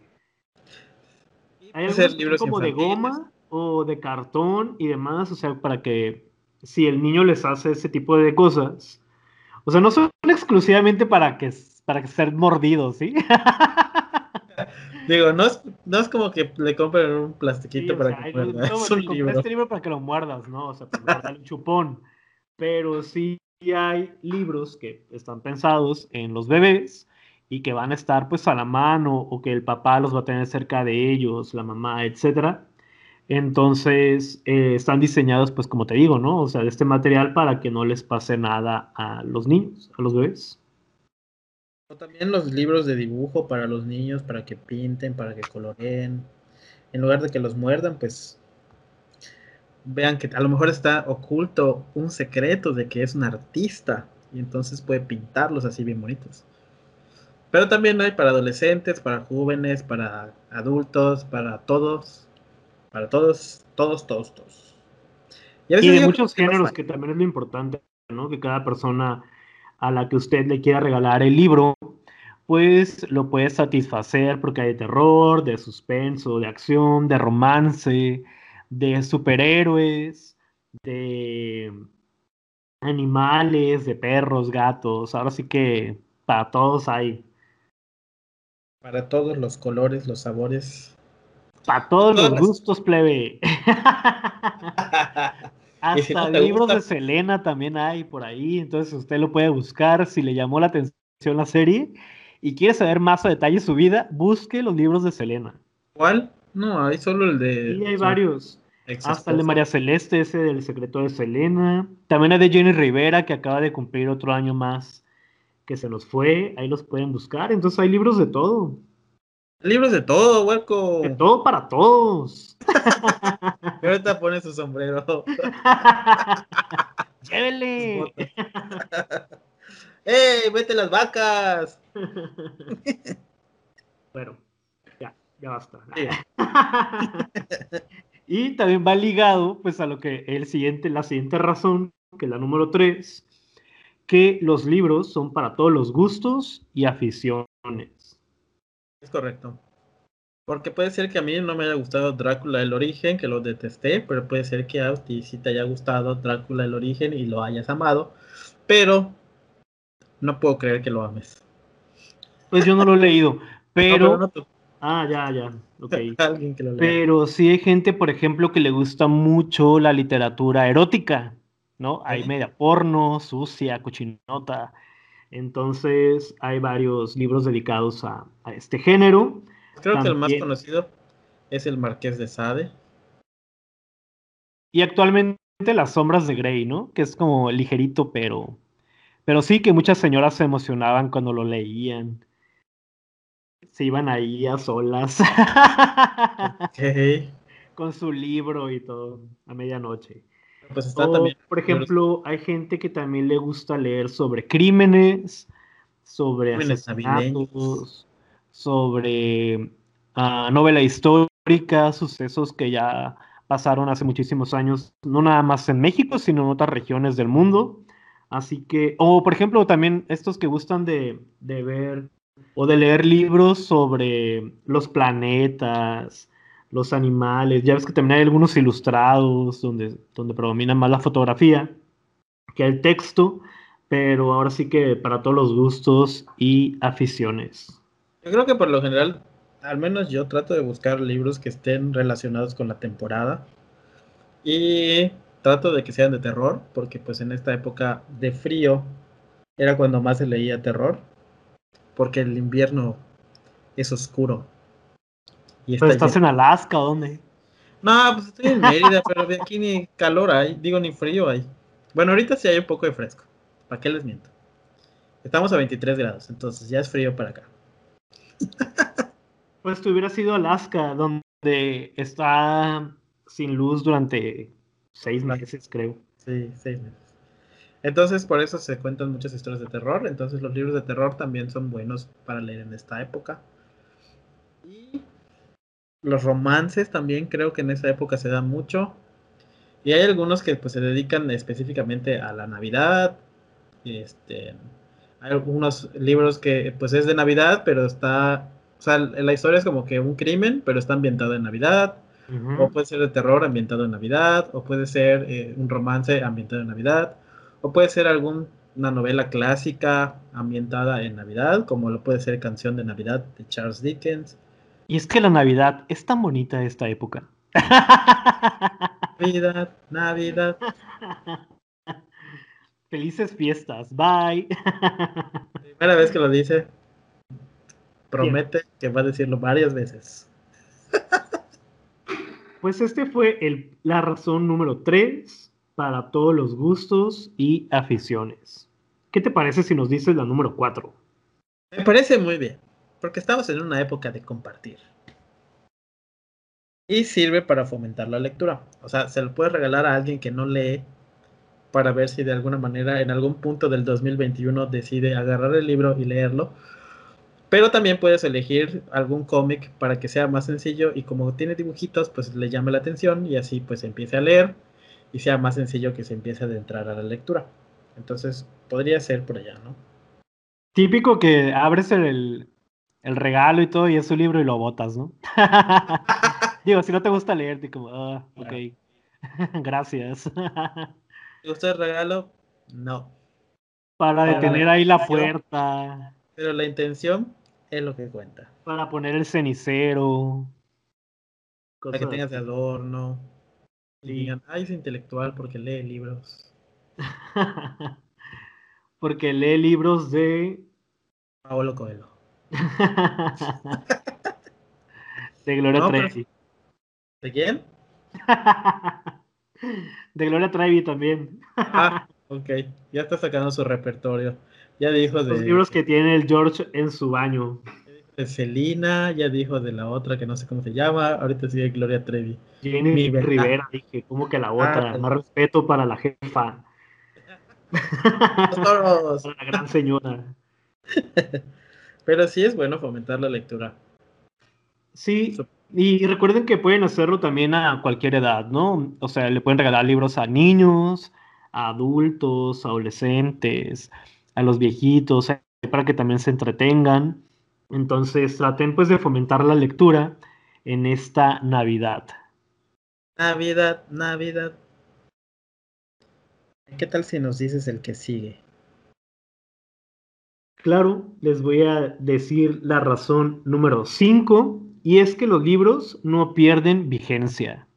Hay algunos libros como de infantiles. goma o de cartón y demás, o sea, para que si el niño les hace ese tipo de cosas, o sea, no son exclusivamente para que para que ser mordidos, ¿sí? *laughs* Digo, no es, no es como que le compren un Sí, plastiquito o para sea, que muerda. no, *laughs* Es un libro. este libro para que lo muerdas, ¿no? O sea, para darle un chupón. Pero sí hay libros que están pensados en los bebés y que van a estar pues a la mano o que el papá los va a tener cerca de ellos, la mamá, etcétera. Entonces, eh, están diseñados pues como te digo, ¿no? O sea, de este material para que no les pase nada a los niños, a los bebés. O También los libros de dibujo para los niños, para que pinten, para que coloreen. En lugar de que los muerdan, pues vean que a lo mejor está oculto un secreto de que es un artista y entonces puede pintarlos así bien bonitos. Pero también hay para adolescentes, para jóvenes, para adultos, para todos, para todos, todos, todos, todos. a Y de muchos que géneros, que también es lo importante, ¿no? Que cada persona a la que usted le quiera regalar el libro, pues lo puede satisfacer porque hay de terror, de suspenso, de acción, de romance, de superhéroes, de animales, de perros, gatos. Ahora sí que para todos hay. Para todos los colores, los sabores. Para todos Todas los las- gustos, plebe. *laughs* *laughs* Y si no Hasta libros gusta- de Selena también hay por ahí, entonces usted lo puede buscar si le llamó la atención la serie y quiere saber más a detalle su vida, busque los libros de Selena. ¿Cuál? No, hay solo el de. Y hay su varios, hasta el de. María Celeste, ese del secreto de Selena. También hay de Jenny Rivera, que acaba de cumplir otro año más que se nos fue, ahí los pueden buscar, entonces hay libros de todo, Libros de todo, huerco. de todo para todos. Y ahorita pone su sombrero. *laughs* Llévele. *laughs* ¡Ey, vete las vacas! *laughs* Bueno, ya, basta. Sí. *laughs* y también va ligado pues a lo que el siguiente, la siguiente razón, que es la número 3, que los libros son para todos los gustos y aficiones. Es correcto. Porque puede ser que a mí no me haya gustado Drácula el origen, que lo detesté, pero puede ser que a ti sí te haya gustado Drácula el origen y lo hayas amado. Pero no puedo creer que lo ames. Pues yo no lo he leído, *laughs* No, pero... no. Ah, ya, ya, ok. *laughs* Alguien que lo lea. Pero sí hay gente, por ejemplo, que le gusta mucho la literatura erótica, ¿no? Hay Sí. media porno, sucia, cochinota. Entonces hay varios libros dedicados a, a este género. Creo que el más conocido es el Marqués de Sade. Y actualmente Las sombras de Grey, ¿no? Que es como ligerito, pero... Pero sí que muchas señoras se emocionaban cuando lo leían. Se iban ahí a solas. *laughs* Con su libro y todo, a medianoche. Pues está O, también. por ejemplo, hay gente que también le gusta leer sobre crímenes, sobre Crímenes asesinatos, sobre ah, novela histórica, sucesos que ya pasaron hace muchísimos años, no nada más en México, sino en otras regiones del mundo. Así que, o por ejemplo, también estos que gustan de, de ver o de leer libros sobre los planetas, los animales. Ya ves que también hay algunos ilustrados donde, donde predomina más la fotografía que el texto, pero ahora sí que para todos los gustos y aficiones. Yo creo que por lo general, al menos yo trato de buscar libros que estén relacionados con la temporada. Y trato de que sean de terror, porque pues en esta época de frío era cuando más se leía terror, porque el invierno es oscuro. Y está ¿Pero estás lleno- en Alaska o dónde? No, pues estoy en Mérida, pero de aquí ni calor hay, digo ni frío hay. Bueno, ahorita sí hay un poco de fresco, ¿para qué les miento? Estamos a 23 grados, entonces ya es frío para acá. *laughs* Pues tú hubieras ido a Alaska, donde está sin luz durante seis meses, creo. Sí, seis meses. Entonces, por eso se cuentan muchas historias de terror. Entonces, los libros de terror también son buenos para leer en esta época. Y los romances también creo que en esa época se dan mucho. Y hay algunos que pues se dedican específicamente a la Navidad. Este, hay algunos libros que pues es de Navidad, pero está, o sea, la historia es como que un crimen, pero está ambientado en Navidad. O puede ser de terror ambientado en Navidad, o puede ser eh, un romance ambientado en Navidad, o puede ser alguna novela clásica ambientada en Navidad, como lo puede ser Canción de Navidad de Charles Dickens. Y es que la Navidad es tan bonita esta época. Navidad, Navidad. *laughs* Felices fiestas, bye. *laughs* Primera vez que lo dice, promete que va a decirlo varias veces. *laughs* Pues este fue el, la razón número 3 para todos los gustos y aficiones. ¿Qué te parece si nos dices la número 4? Me parece muy bien, porque estamos en una época de compartir. Y sirve para fomentar la lectura. O sea, se lo puede regalar a alguien que no lee para ver si de alguna manera en algún punto del 2021 decide agarrar el libro y leerlo pero también puedes elegir algún cómic para que sea más sencillo y como tiene dibujitos, pues le llame la atención y así pues empiece a leer y sea más sencillo que se empiece a adentrar a la lectura. Entonces podría ser por allá, ¿no? Típico que abres el, el regalo y todo y es un libro y lo botas, ¿no? *laughs* Digo, si no te gusta leer, te como, ah, ok, *laughs* gracias. ¿Te gusta el regalo? No. Para detener ahí la puerta. Pero la intención es lo que cuenta. Para poner el cenicero. Para que tengas de adorno. Y digan, ay, es intelectual porque lee libros. *laughs* porque lee libros de. Paolo Coelho. *laughs* de Gloria Trevi. ¿De quién? *laughs* de Gloria Trevi también. ah, ok. Ya está sacando su repertorio. Ya dijo de. Los libros que tiene el George en su baño. De Celina, ya dijo de la otra que no sé cómo se llama. Ahorita sigue Gloria Trevi. Jenny Rivera, dije, ¿cómo que la otra? Ah, Más respeto para la jefa. *laughs* para la gran señora. *laughs* Pero sí es bueno fomentar la lectura. Sí, y recuerden que pueden hacerlo también a cualquier edad, ¿no? O sea, le pueden regalar libros a niños, a adultos, adolescentes, a los viejitos, para que también se entretengan. Entonces traten pues de fomentar la lectura en esta Navidad. Navidad, Navidad. ¿Qué tal si nos dices el que sigue? Claro, les voy a decir la razón número 5 y es que los libros no pierden vigencia.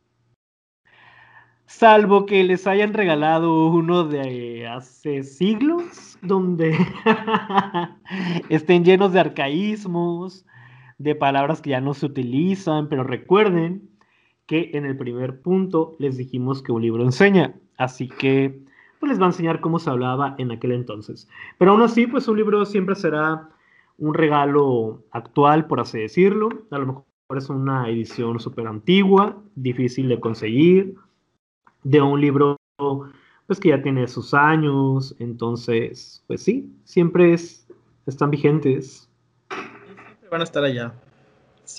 Salvo que les hayan regalado uno de hace siglos, donde *laughs* estén llenos de arcaísmos, de palabras que ya no se utilizan, pero recuerden que en el primer punto les dijimos que un libro enseña, así que pues les va a enseñar cómo se hablaba en aquel entonces. Pero aún así, pues un libro siempre será un regalo actual, por así decirlo. A lo mejor es una edición súper antigua, difícil de conseguir de un libro pues que ya tiene sus años, entonces, pues sí, siempre es, están vigentes. Siempre van a estar allá.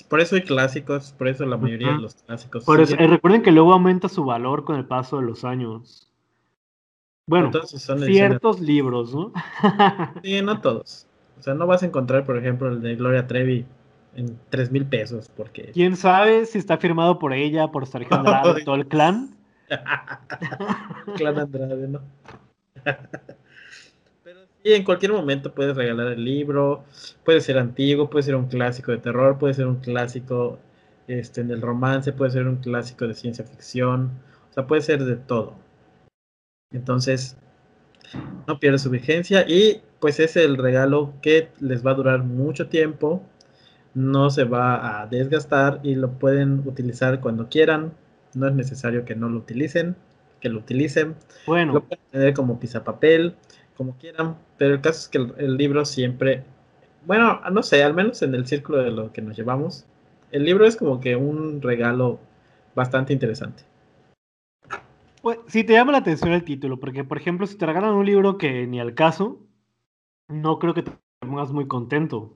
Por eso hay clásicos, por eso la mayoría de los clásicos. Por eso, eh, recuerden que luego aumenta su valor con el paso de los años. Bueno, ciertos libros, ¿no? *laughs* sí, no todos. O sea, no vas a encontrar, por ejemplo, el de Gloria Trevi en tres mil pesos, porque... ¿Quién sabe si está firmado por ella, por Sergio Andrade, *laughs* todo el clan? *laughs* Clan Andrade, ¿no? *laughs* Pero sí, en cualquier momento puedes regalar el libro, puede ser antiguo, puede ser un clásico de terror, puede ser un clásico este, del romance, puede ser un clásico de ciencia ficción, o sea, puede ser de todo. Entonces, no pierde su vigencia y pues es el regalo que les va a durar mucho tiempo, no se va a desgastar y lo pueden utilizar cuando quieran, no es necesario que no lo utilicen, que lo utilicen. Bueno. Lo pueden tener como papel como quieran, pero el caso es que el, el libro siempre, bueno, no sé, al menos en el círculo de lo que nos llevamos, el libro es como que un regalo bastante interesante. Pues si te llama la atención el título, porque por ejemplo, si te regalan un libro que ni al caso, no creo que te pongas muy contento.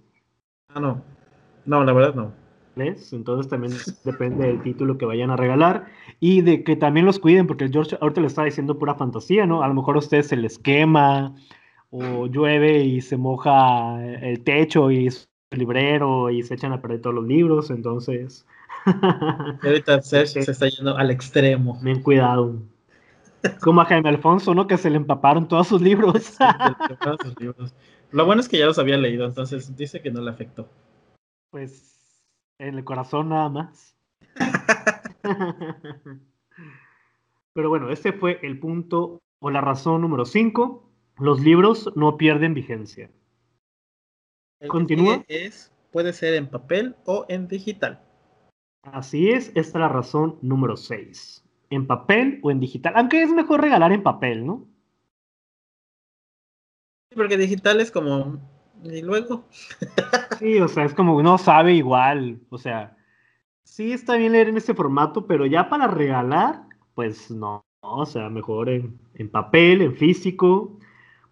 Ah, no. No, la verdad no. Entonces también depende del título que vayan a regalar y de que también los cuiden, porque el George ahorita le está diciendo pura fantasía, ¿no? A lo mejor a ustedes se les quema o llueve y se moja el techo y el librero y se echan a perder todos los libros, entonces... *laughs* Ahorita Sergio se está yendo al extremo. Bien cuidado. Como a Jaime Alfonso, ¿no? Que se le empaparon todos sus libros. Sí, todos sus libros. Lo bueno es que ya los había leído, entonces dice que no le afectó. Pues en el corazón nada más. *laughs* Pero bueno, este fue el punto o la razón número 5. Los libros no pierden vigencia. El Continúa. Es, puede ser en papel o en digital. Así es, esta es la razón número 6. En papel o en digital. Aunque es mejor regalar en papel, ¿no? Sí, Porque digital es como. Y luego. Sí, o sea, es como uno sabe igual. O sea, sí está bien leer en este formato, pero ya para regalar, pues no. O sea, mejor en, en papel, en físico,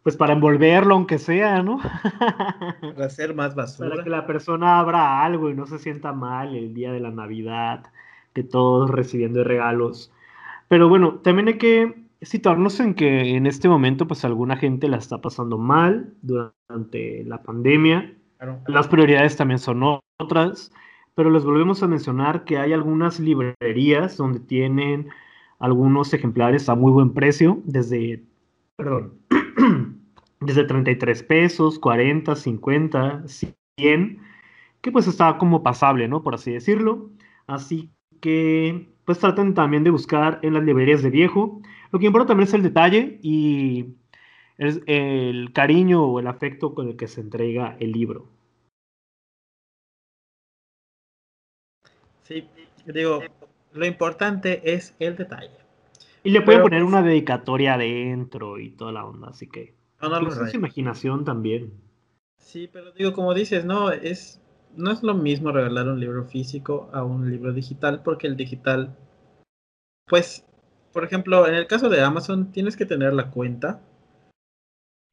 pues para envolverlo, aunque sea, ¿no? Para hacer más Para basura. que la persona abra algo y no se sienta mal el día de la Navidad, que todos recibiendo regalos. Pero bueno, también hay que situarnos en que en este momento, pues alguna gente la está pasando mal durante la pandemia. Claro. Las prioridades también son otras, pero les volvemos a mencionar que hay algunas librerías donde tienen algunos ejemplares a muy buen precio, desde, perdón, *clears throat* desde 33 pesos, 40, 50, 100, que pues está como pasable, ¿no? Por así decirlo. Así que pues traten también de buscar en las librerías de viejo. Lo que importa también es el detalle y el, el cariño o el afecto con el que se entrega el libro. Sí, digo, lo importante es el detalle. Y le pueden Pero, poner una dedicatoria adentro y toda la onda, así que No, no rayen. imaginación también. Sí, pero digo, como dices, no, es, no es lo mismo regalar un libro físico a un libro digital, porque el digital, pues, por ejemplo, en el caso de Amazon, tienes que tener la cuenta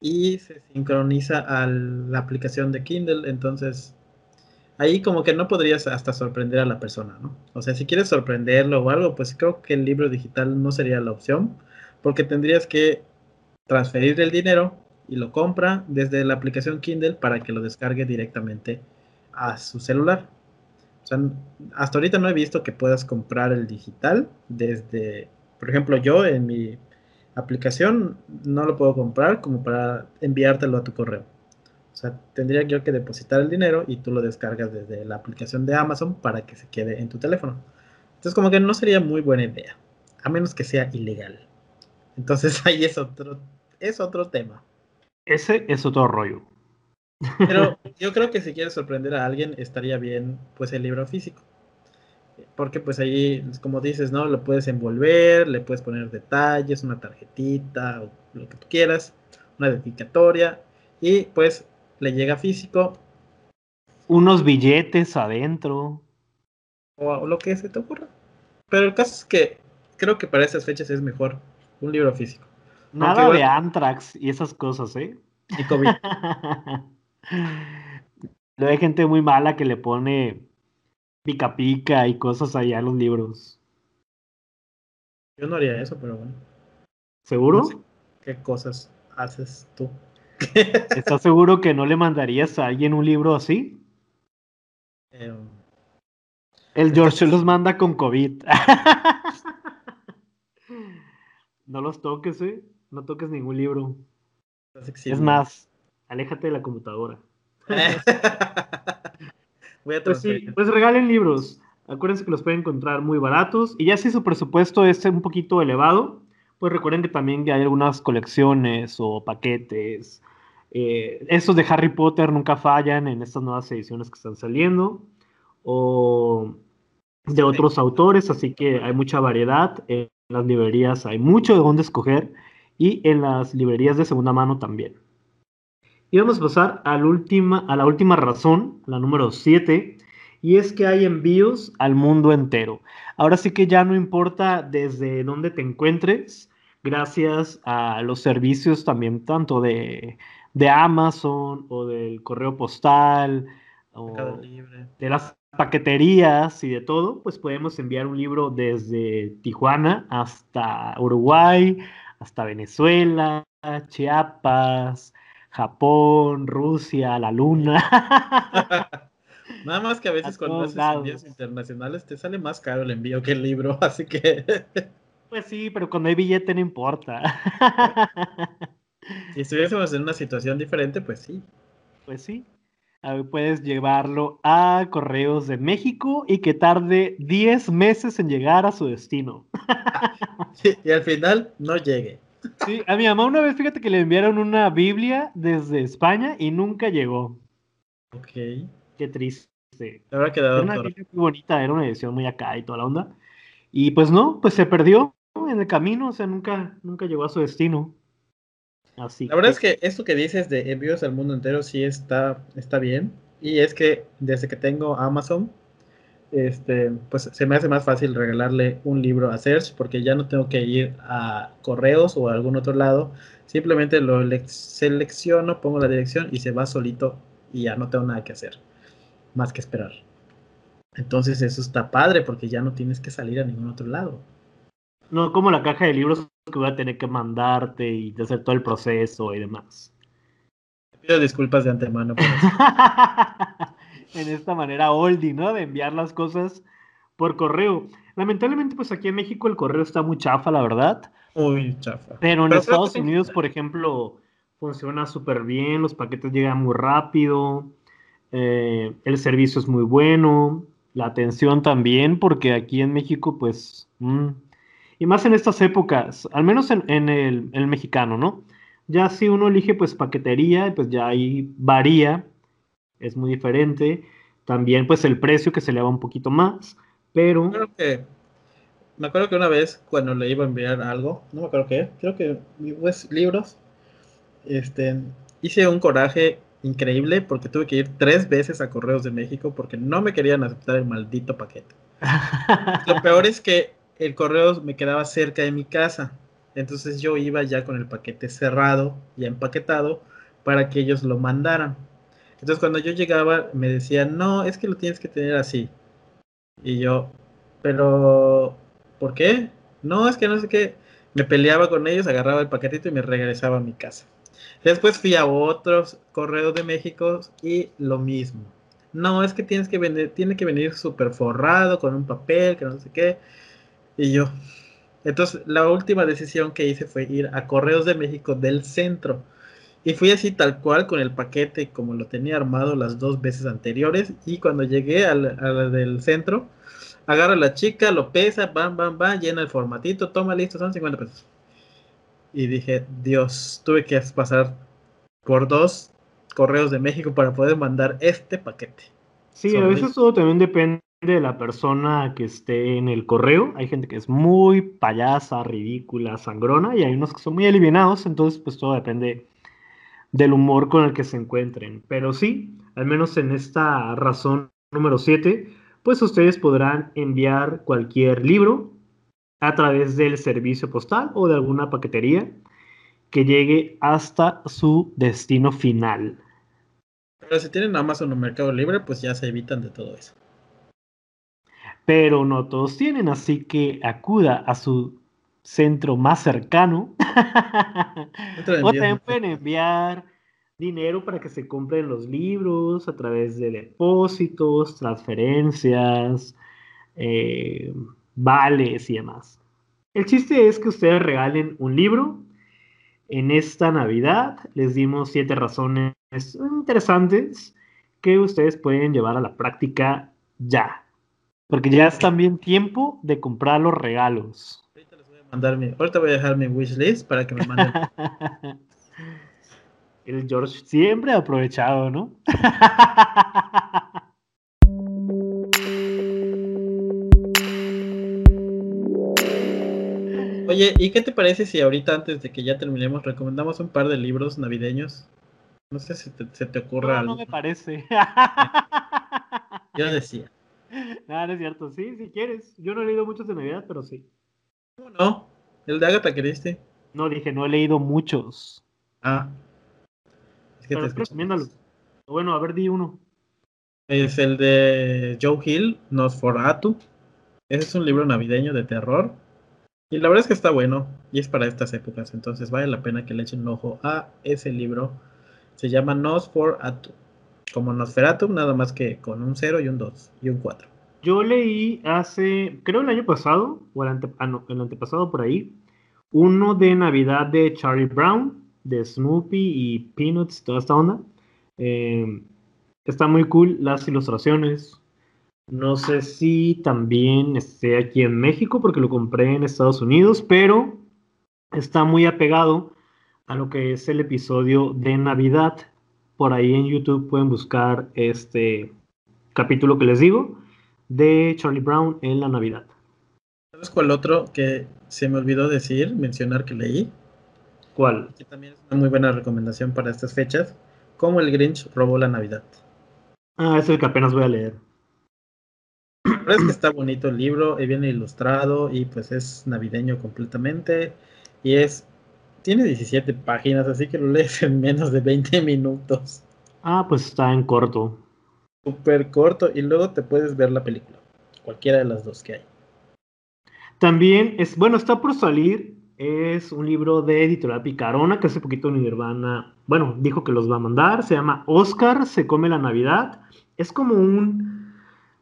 y se sincroniza a la aplicación de Kindle, entonces ahí como que no podrías hasta sorprender a la persona, ¿no? O sea, si quieres sorprenderlo o algo, pues creo que el libro digital no sería la opción, porque tendrías que transferir el dinero y lo compra desde la aplicación Kindle para que lo descargue directamente a su celular. O sea, hasta ahorita no he visto que puedas comprar el digital desde, por ejemplo, yo en mi aplicación no lo puedo comprar como para enviártelo a tu correo. O sea, tendría yo que depositar el dinero y tú lo descargas desde la aplicación de Amazon para que se quede en tu teléfono. Entonces, como que no sería muy buena idea, a menos que sea ilegal. Entonces, *laughs* ahí es otro, es otro tema. Ese es otro rollo. Pero yo creo que si quieres sorprender a alguien, estaría bien pues el libro físico. Porque pues ahí, como dices, ¿no? Lo puedes envolver, le puedes poner detalles, una tarjetita, o lo que tú quieras, una dedicatoria, y pues le llega físico Unos billetes adentro. o lo que se te ocurra. Pero el caso es que creo que para esas fechas es mejor un libro físico. Nada igual- de Antrax y esas cosas, ¿eh? Y COVID. *laughs* Luego hay gente muy mala que le pone pica pica y cosas allá en los libros. Yo no haría eso, pero bueno. ¿Seguro? No sé ¿Qué cosas haces tú? *laughs* ¿Estás seguro que no le mandarías a alguien un libro así? Em, El George los manda con COVID. *laughs* No los toques, ¿eh? No toques ningún libro. Es más, aléjate de la computadora. *laughs* Voy a Pues sí, pues regalen libros. Acuérdense que los pueden encontrar muy baratos. Y ya si su presupuesto es un poquito elevado, pues recuerden que también hay algunas colecciones o paquetes. Eh, estos de Harry Potter nunca fallan en estas nuevas ediciones que están saliendo. O de otros autores, así que hay mucha variedad. En las librerías hay mucho de dónde escoger. y en las librerías de segunda mano también. Y vamos a pasar a la última, a la última razón, la número 7, y es que hay envíos al mundo entero. Ahora sí que ya no importa desde dónde te encuentres, gracias a los servicios también tanto de, Amazon o del correo postal o de las paqueterías y de todo, pues podemos enviar un libro desde Tijuana hasta Uruguay, hasta Venezuela, Chiapas, Japón, Rusia, la Luna. *laughs* Nada más que a *laughs* veces cuando haces envíos internacionales te sale más caro el envío que el libro, *laughs* así que. Pues sí, pero cuando hay billete no importa. Si estuviésemos en una situación diferente, pues sí. Pues sí. puedes llevarlo a Correos de México y que tarde 10 meses en llegar a su destino. y al final no llegue. Sí, a mi mamá una vez, fíjate que le enviaron una Biblia desde España y nunca llegó. Ok. Qué triste. Habrá quedado era una Biblia muy bonita, era una edición muy acá y toda la onda. Y pues no, pues se perdió en el camino, o sea, nunca, nunca llegó a su destino. Así la verdad es que esto que dices de envíos al mundo entero sí está, está bien. Y es que desde que tengo Amazon, este, pues se me hace más fácil regalarle un libro a Search porque ya no tengo que ir a correos o a algún otro lado. Simplemente lo selecciono, pongo la dirección y se va solito y ya no tengo nada que hacer, más que esperar. Entonces eso está padre porque ya no tienes que salir a ningún otro lado. No como la caja de libros que voy a tener que mandarte y hacer todo el proceso y demás. pido disculpas de antemano por eso. *laughs* en esta manera oldie, ¿no? De enviar las cosas por correo. Lamentablemente, pues aquí en México el correo está muy chafa, la verdad. Muy chafa. Pero en Estados Unidos, por ejemplo, funciona súper bien, los paquetes llegan muy rápido, eh, el servicio es muy bueno, la atención también, porque aquí en México, pues, mm, y más en estas épocas, al menos en, el, mexicano, ¿no? Ya si uno elige pues paquetería, pues ya ahí varía, es muy diferente. También pues el precio que se le va un poquito más, pero... Creo que, me acuerdo que una vez cuando le iba a enviar algo, no me acuerdo qué, creo que pues, libros, este, hice un coraje increíble porque tuve que ir tres veces a Correos de México porque no me querían aceptar el maldito paquete. *laughs* Lo peor es que el correo me quedaba cerca de mi casa. Entonces yo iba ya con el paquete cerrado, ya empaquetado, para que ellos lo mandaran. Entonces cuando yo llegaba me decían, no, es que lo tienes que tener así. Y yo, pero, ¿por qué? No, es que no sé qué. Me peleaba con ellos, agarraba el paquetito y me regresaba a mi casa. Después fui a otros correos de México y lo mismo. No, es que tienes que venir, tiene que venir súper forrado con un papel, que no sé qué. Y yo. Entonces, la última decisión que hice fue ir a Correos de México del centro. Y fui así tal cual con el paquete como lo tenía armado las dos veces anteriores. Y cuando llegué a la, del centro, agarra a la chica, lo pesa, bam, bam, bam, llena el formatito, toma, listo, son 50 pesos. Y dije, Dios, tuve que pasar por dos correos de México para poder mandar este paquete. Sí, a veces todo también depende de la persona que esté en el correo. Hay gente que es muy payasa, ridícula, sangrona, y hay unos que son muy alivianados, entonces pues todo depende del humor con el que se encuentren. Pero sí, al menos en esta razón número 7, pues ustedes podrán enviar cualquier libro a través del servicio postal o de alguna paquetería que llegue hasta su destino final. Pero si tienen Amazon o Mercado Libre, pues ya se evitan de todo eso pero no todos tienen, así que acuda a su centro más cercano. *laughs* o también pueden enviar dinero para que se compren los libros a través de depósitos, transferencias, eh, vales y demás. El chiste es que ustedes regalen un libro. En esta Navidad les dimos siete razones interesantes que ustedes pueden llevar a la práctica ya. Porque ya es también tiempo de comprar los regalos. Ahorita les voy a mandar mi, ahorita voy a dejar mi wishlist para que me manden. *laughs* El George siempre ha aprovechado, ¿no? *laughs* Oye, ¿y qué te parece si ahorita, antes de que ya terminemos, recomendamos un par de libros navideños? No sé si te, se te ocurra No, algo. no me parece. *laughs* Yo decía. Nada, no es cierto. Sí, si quieres. Yo no he leído muchos de Navidad, pero sí. ¿Cómo no? El de Agatha Christie. No, dije, no he leído muchos. Ah. Es que Pero te recomiéndalo. Bueno, a ver, di uno. Es el de Joe Hill, Nosferatu. Ese es un libro navideño de terror. Y la verdad es que está bueno. Y es para estas épocas. Entonces vale la pena que le echen un ojo a ese libro. Se llama Nosferatu. Como Nosferatu, nada más que con un 0 y un 2 y un 4. Yo leí hace, creo el año pasado, o el, ante- ah, el antepasado por ahí, uno de Navidad de Charlie Brown, de Snoopy y Peanuts, toda esta onda. Eh, está muy cool las ilustraciones. No sé si también esté aquí en México porque lo compré en Estados Unidos, pero está muy apegado a lo que es el episodio de Navidad. Por ahí en YouTube pueden buscar este capítulo que les digo de Charlie Brown en la Navidad. ¿Sabes cuál otro que se me olvidó decir, mencionar que leí? ¿Cuál? Que también es una muy buena recomendación para estas fechas. Como el Grinch robó la Navidad. Ah, es el que apenas voy a leer. La verdad es que está bonito el libro, y viene ilustrado y pues es navideño completamente. Y es. Tiene 17 páginas, así que lo lees en menos de 20 minutos. Ah, pues está en corto. Súper corto y luego te puedes ver la película. Cualquiera de las dos que hay. También es, bueno, está por salir. Es un libro de Editorial Picarona que hace poquito Nirvana, bueno, dijo que los va a mandar. Se llama Oscar se come la Navidad. Es como un,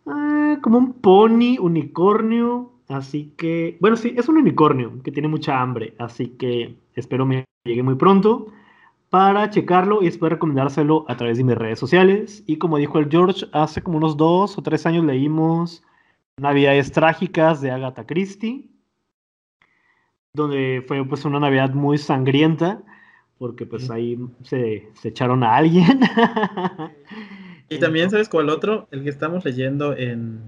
ah, como un pony unicornio. Así que, bueno, sí, es un unicornio que tiene mucha hambre. Así que espero me llegue muy pronto para checarlo y después recomendárselo a través de mis redes sociales. Y como dijo el George, hace como unos dos o tres años leímos Navidades Trágicas de Agatha Christie, donde fue pues una Navidad muy sangrienta, porque pues ahí se, se echaron a alguien. *laughs* Y también, ¿sabes cuál otro? El que estamos leyendo en,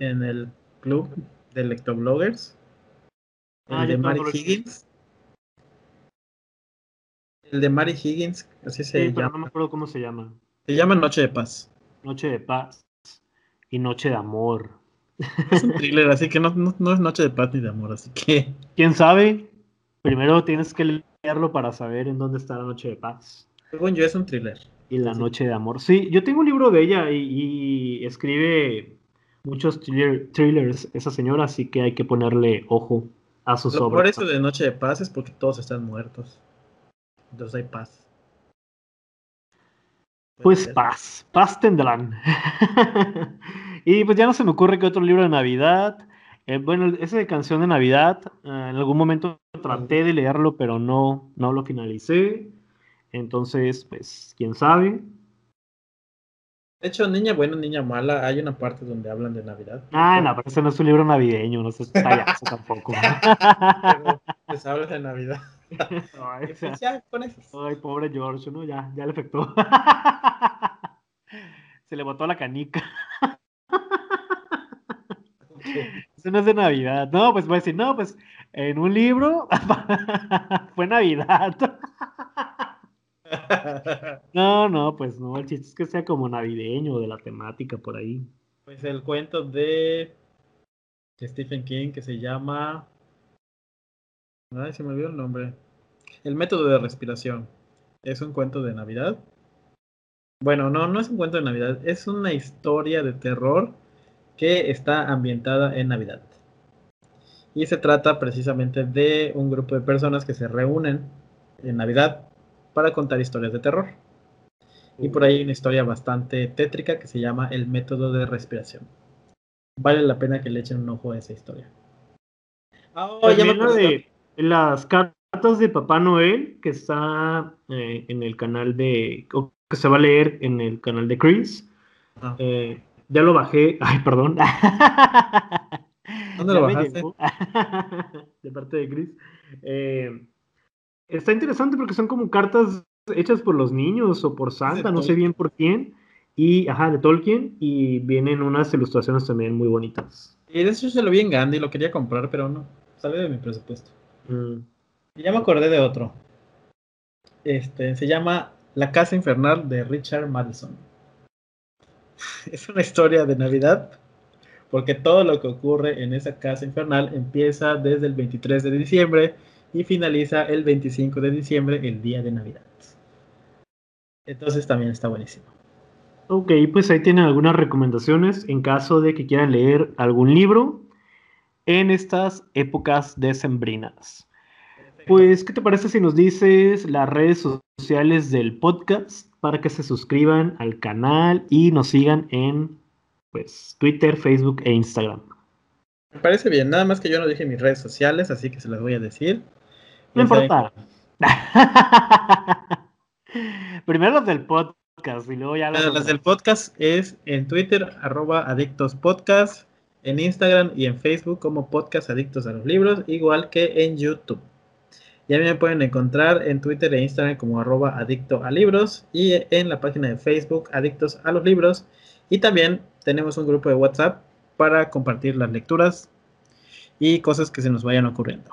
en el club de lectobloggers. El Ah, de Mary lo he Higgins. El de Mary Higgins, así se Sí, pero llama. no me acuerdo cómo se llama. Se llama Noche de Paz. Noche de paz y noche de amor. Es un *laughs* thriller, así que no, no, no es Noche de Paz ni de amor, así que ¿Quién sabe? Primero tienes que leerlo para saber en dónde está la noche de paz. según yo es un thriller. Y la Sí. noche de amor. Sí, yo tengo un libro de ella y, y escribe muchos thriller- thrillers esa señora, así que hay que ponerle ojo a sus Lo por obras. eso de Noche de Paz es porque todos están muertos. Entonces hay paz. Pues paz, paz tendrán. *laughs* y pues ya no se me ocurre que otro libro de Navidad. Eh, bueno, ese de canción de Navidad, eh, en algún momento traté de leerlo, pero no, no lo finalicé. Entonces, pues, quién sabe. De hecho, Niña Buena, Niña Mala, hay una parte donde hablan de Navidad. Ah, no, pero ese no es un libro navideño, no es payaso *laughs* tampoco. Les habla de Navidad. Con eso. ay, pobre George, ¿no? Ya, ya le afectó. *laughs* Se le botó la canica. Eso no es de Navidad. No, pues voy a decir, no, pues en un libro *laughs* fue Navidad. No, no, pues no, el chiste es que sea como navideño, de la temática por ahí. Pues el cuento de Stephen King que se llama. Ay, se me olvidó el nombre. El método de respiración. Es un cuento de Navidad. Bueno, no, no es un cuento de Navidad. Es una historia de terror que está ambientada en Navidad. Y se trata precisamente de un grupo de personas que se reúnen en Navidad para contar historias de terror. Y por ahí hay una historia bastante tétrica que se llama El método de respiración. Vale la pena que le echen un ojo a esa historia. Ah, oh, ya me de las cartas de Papá Noel, que está eh, en el canal de, o que se va a leer en el canal de Chris. Ah, Eh, ya lo bajé. *laughs* Ay, perdón. ¿Dónde *laughs* Ya lo bajaste? *laughs* de parte de Chris. Eh, está interesante porque son como cartas hechas por los niños o por Santa, no sé bien por quién. Y, ajá, de Tolkien. Y vienen unas ilustraciones también muy bonitas. Y de hecho se lo vi en Gandhi, lo quería comprar, pero no. salió de mi presupuesto. Mm. Ya me acordé de otro. Este, se llama La Casa Infernal de Richard Madison. *laughs* Es una historia de Navidad, porque todo lo que ocurre en esa casa infernal empieza desde el 23 de diciembre y finaliza el 25 de diciembre, el día de Navidad. Entonces también está buenísimo. Ok, pues ahí tienen algunas recomendaciones en caso de que quieran leer algún libro en estas épocas decembrinas. Pues, ¿qué te parece si nos dices las redes sociales del podcast para que se suscriban al canal y nos sigan en pues, Twitter, Facebook e Instagram? Me parece bien, nada más que yo no dije mis redes sociales, así que se las voy a decir. No importa. *laughs* Primero los del podcast y luego ya los... Las del podcast es en Twitter, arroba adictospodcast, en Instagram y en Facebook como podcast adictos a los libros, igual que en YouTube. Ya me pueden encontrar en Twitter e Instagram como arroba adicto a libros y en la página de Facebook Adictos a los libros. Y también tenemos un grupo de WhatsApp para compartir las lecturas y cosas que se nos vayan ocurriendo.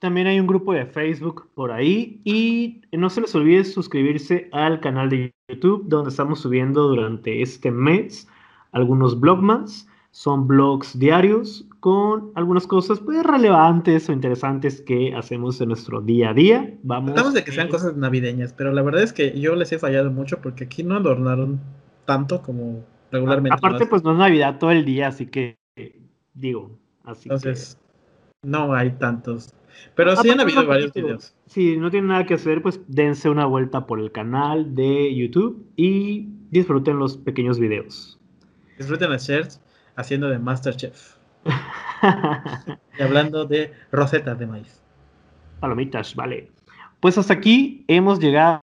También hay un grupo de Facebook por ahí y no se les olvide suscribirse al canal de YouTube donde estamos subiendo durante este mes algunos blogmas. Son blogs diarios con algunas cosas pues, relevantes o interesantes que hacemos en nuestro día a día. Vamos Tratamos de que sean cosas navideñas, pero la verdad es que yo les he fallado mucho porque aquí no adornaron tanto como regularmente. Aparte, pues no es Navidad todo el día, así que digo, así Entonces, no hay tantos pero sí han habido varios videos. Si no tienen nada que hacer, pues dense una vuelta por el canal de YouTube y disfruten los pequeños videos. Disfruten a Shert haciendo de Masterchef. *laughs* y hablando de rosetas de maíz. Palomitas, vale. Pues hasta aquí hemos llegado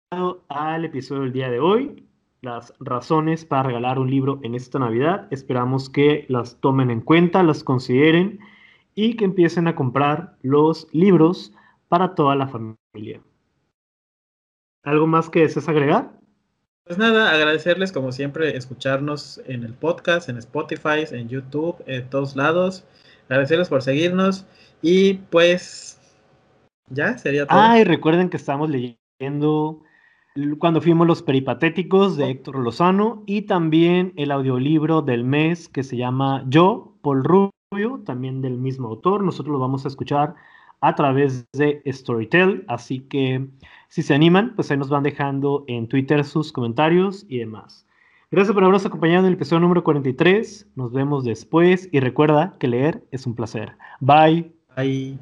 al episodio del día de hoy. Las razones para regalar un libro en esta Navidad. Esperamos que las tomen en cuenta, las consideren y que empiecen a comprar los libros para toda la familia. ¿Algo más que desees agregar? Pues nada, agradecerles como siempre escucharnos en el podcast, en Spotify, en YouTube, en todos lados. Agradecerles por seguirnos y pues ya sería todo. Ah, y recuerden que estamos leyendo cuando fuimos los peripatéticos de oh. Héctor Lozano y también el audiolibro del mes que se llama Yo, Paul Rubio también del mismo autor. Nosotros lo vamos a escuchar a través de Storytel, así que si se animan, pues ahí nos van dejando en Twitter sus comentarios y demás. Gracias por habernos acompañado en el episodio número 43. Nos vemos después y recuerda que leer es un placer. Bye. Bye.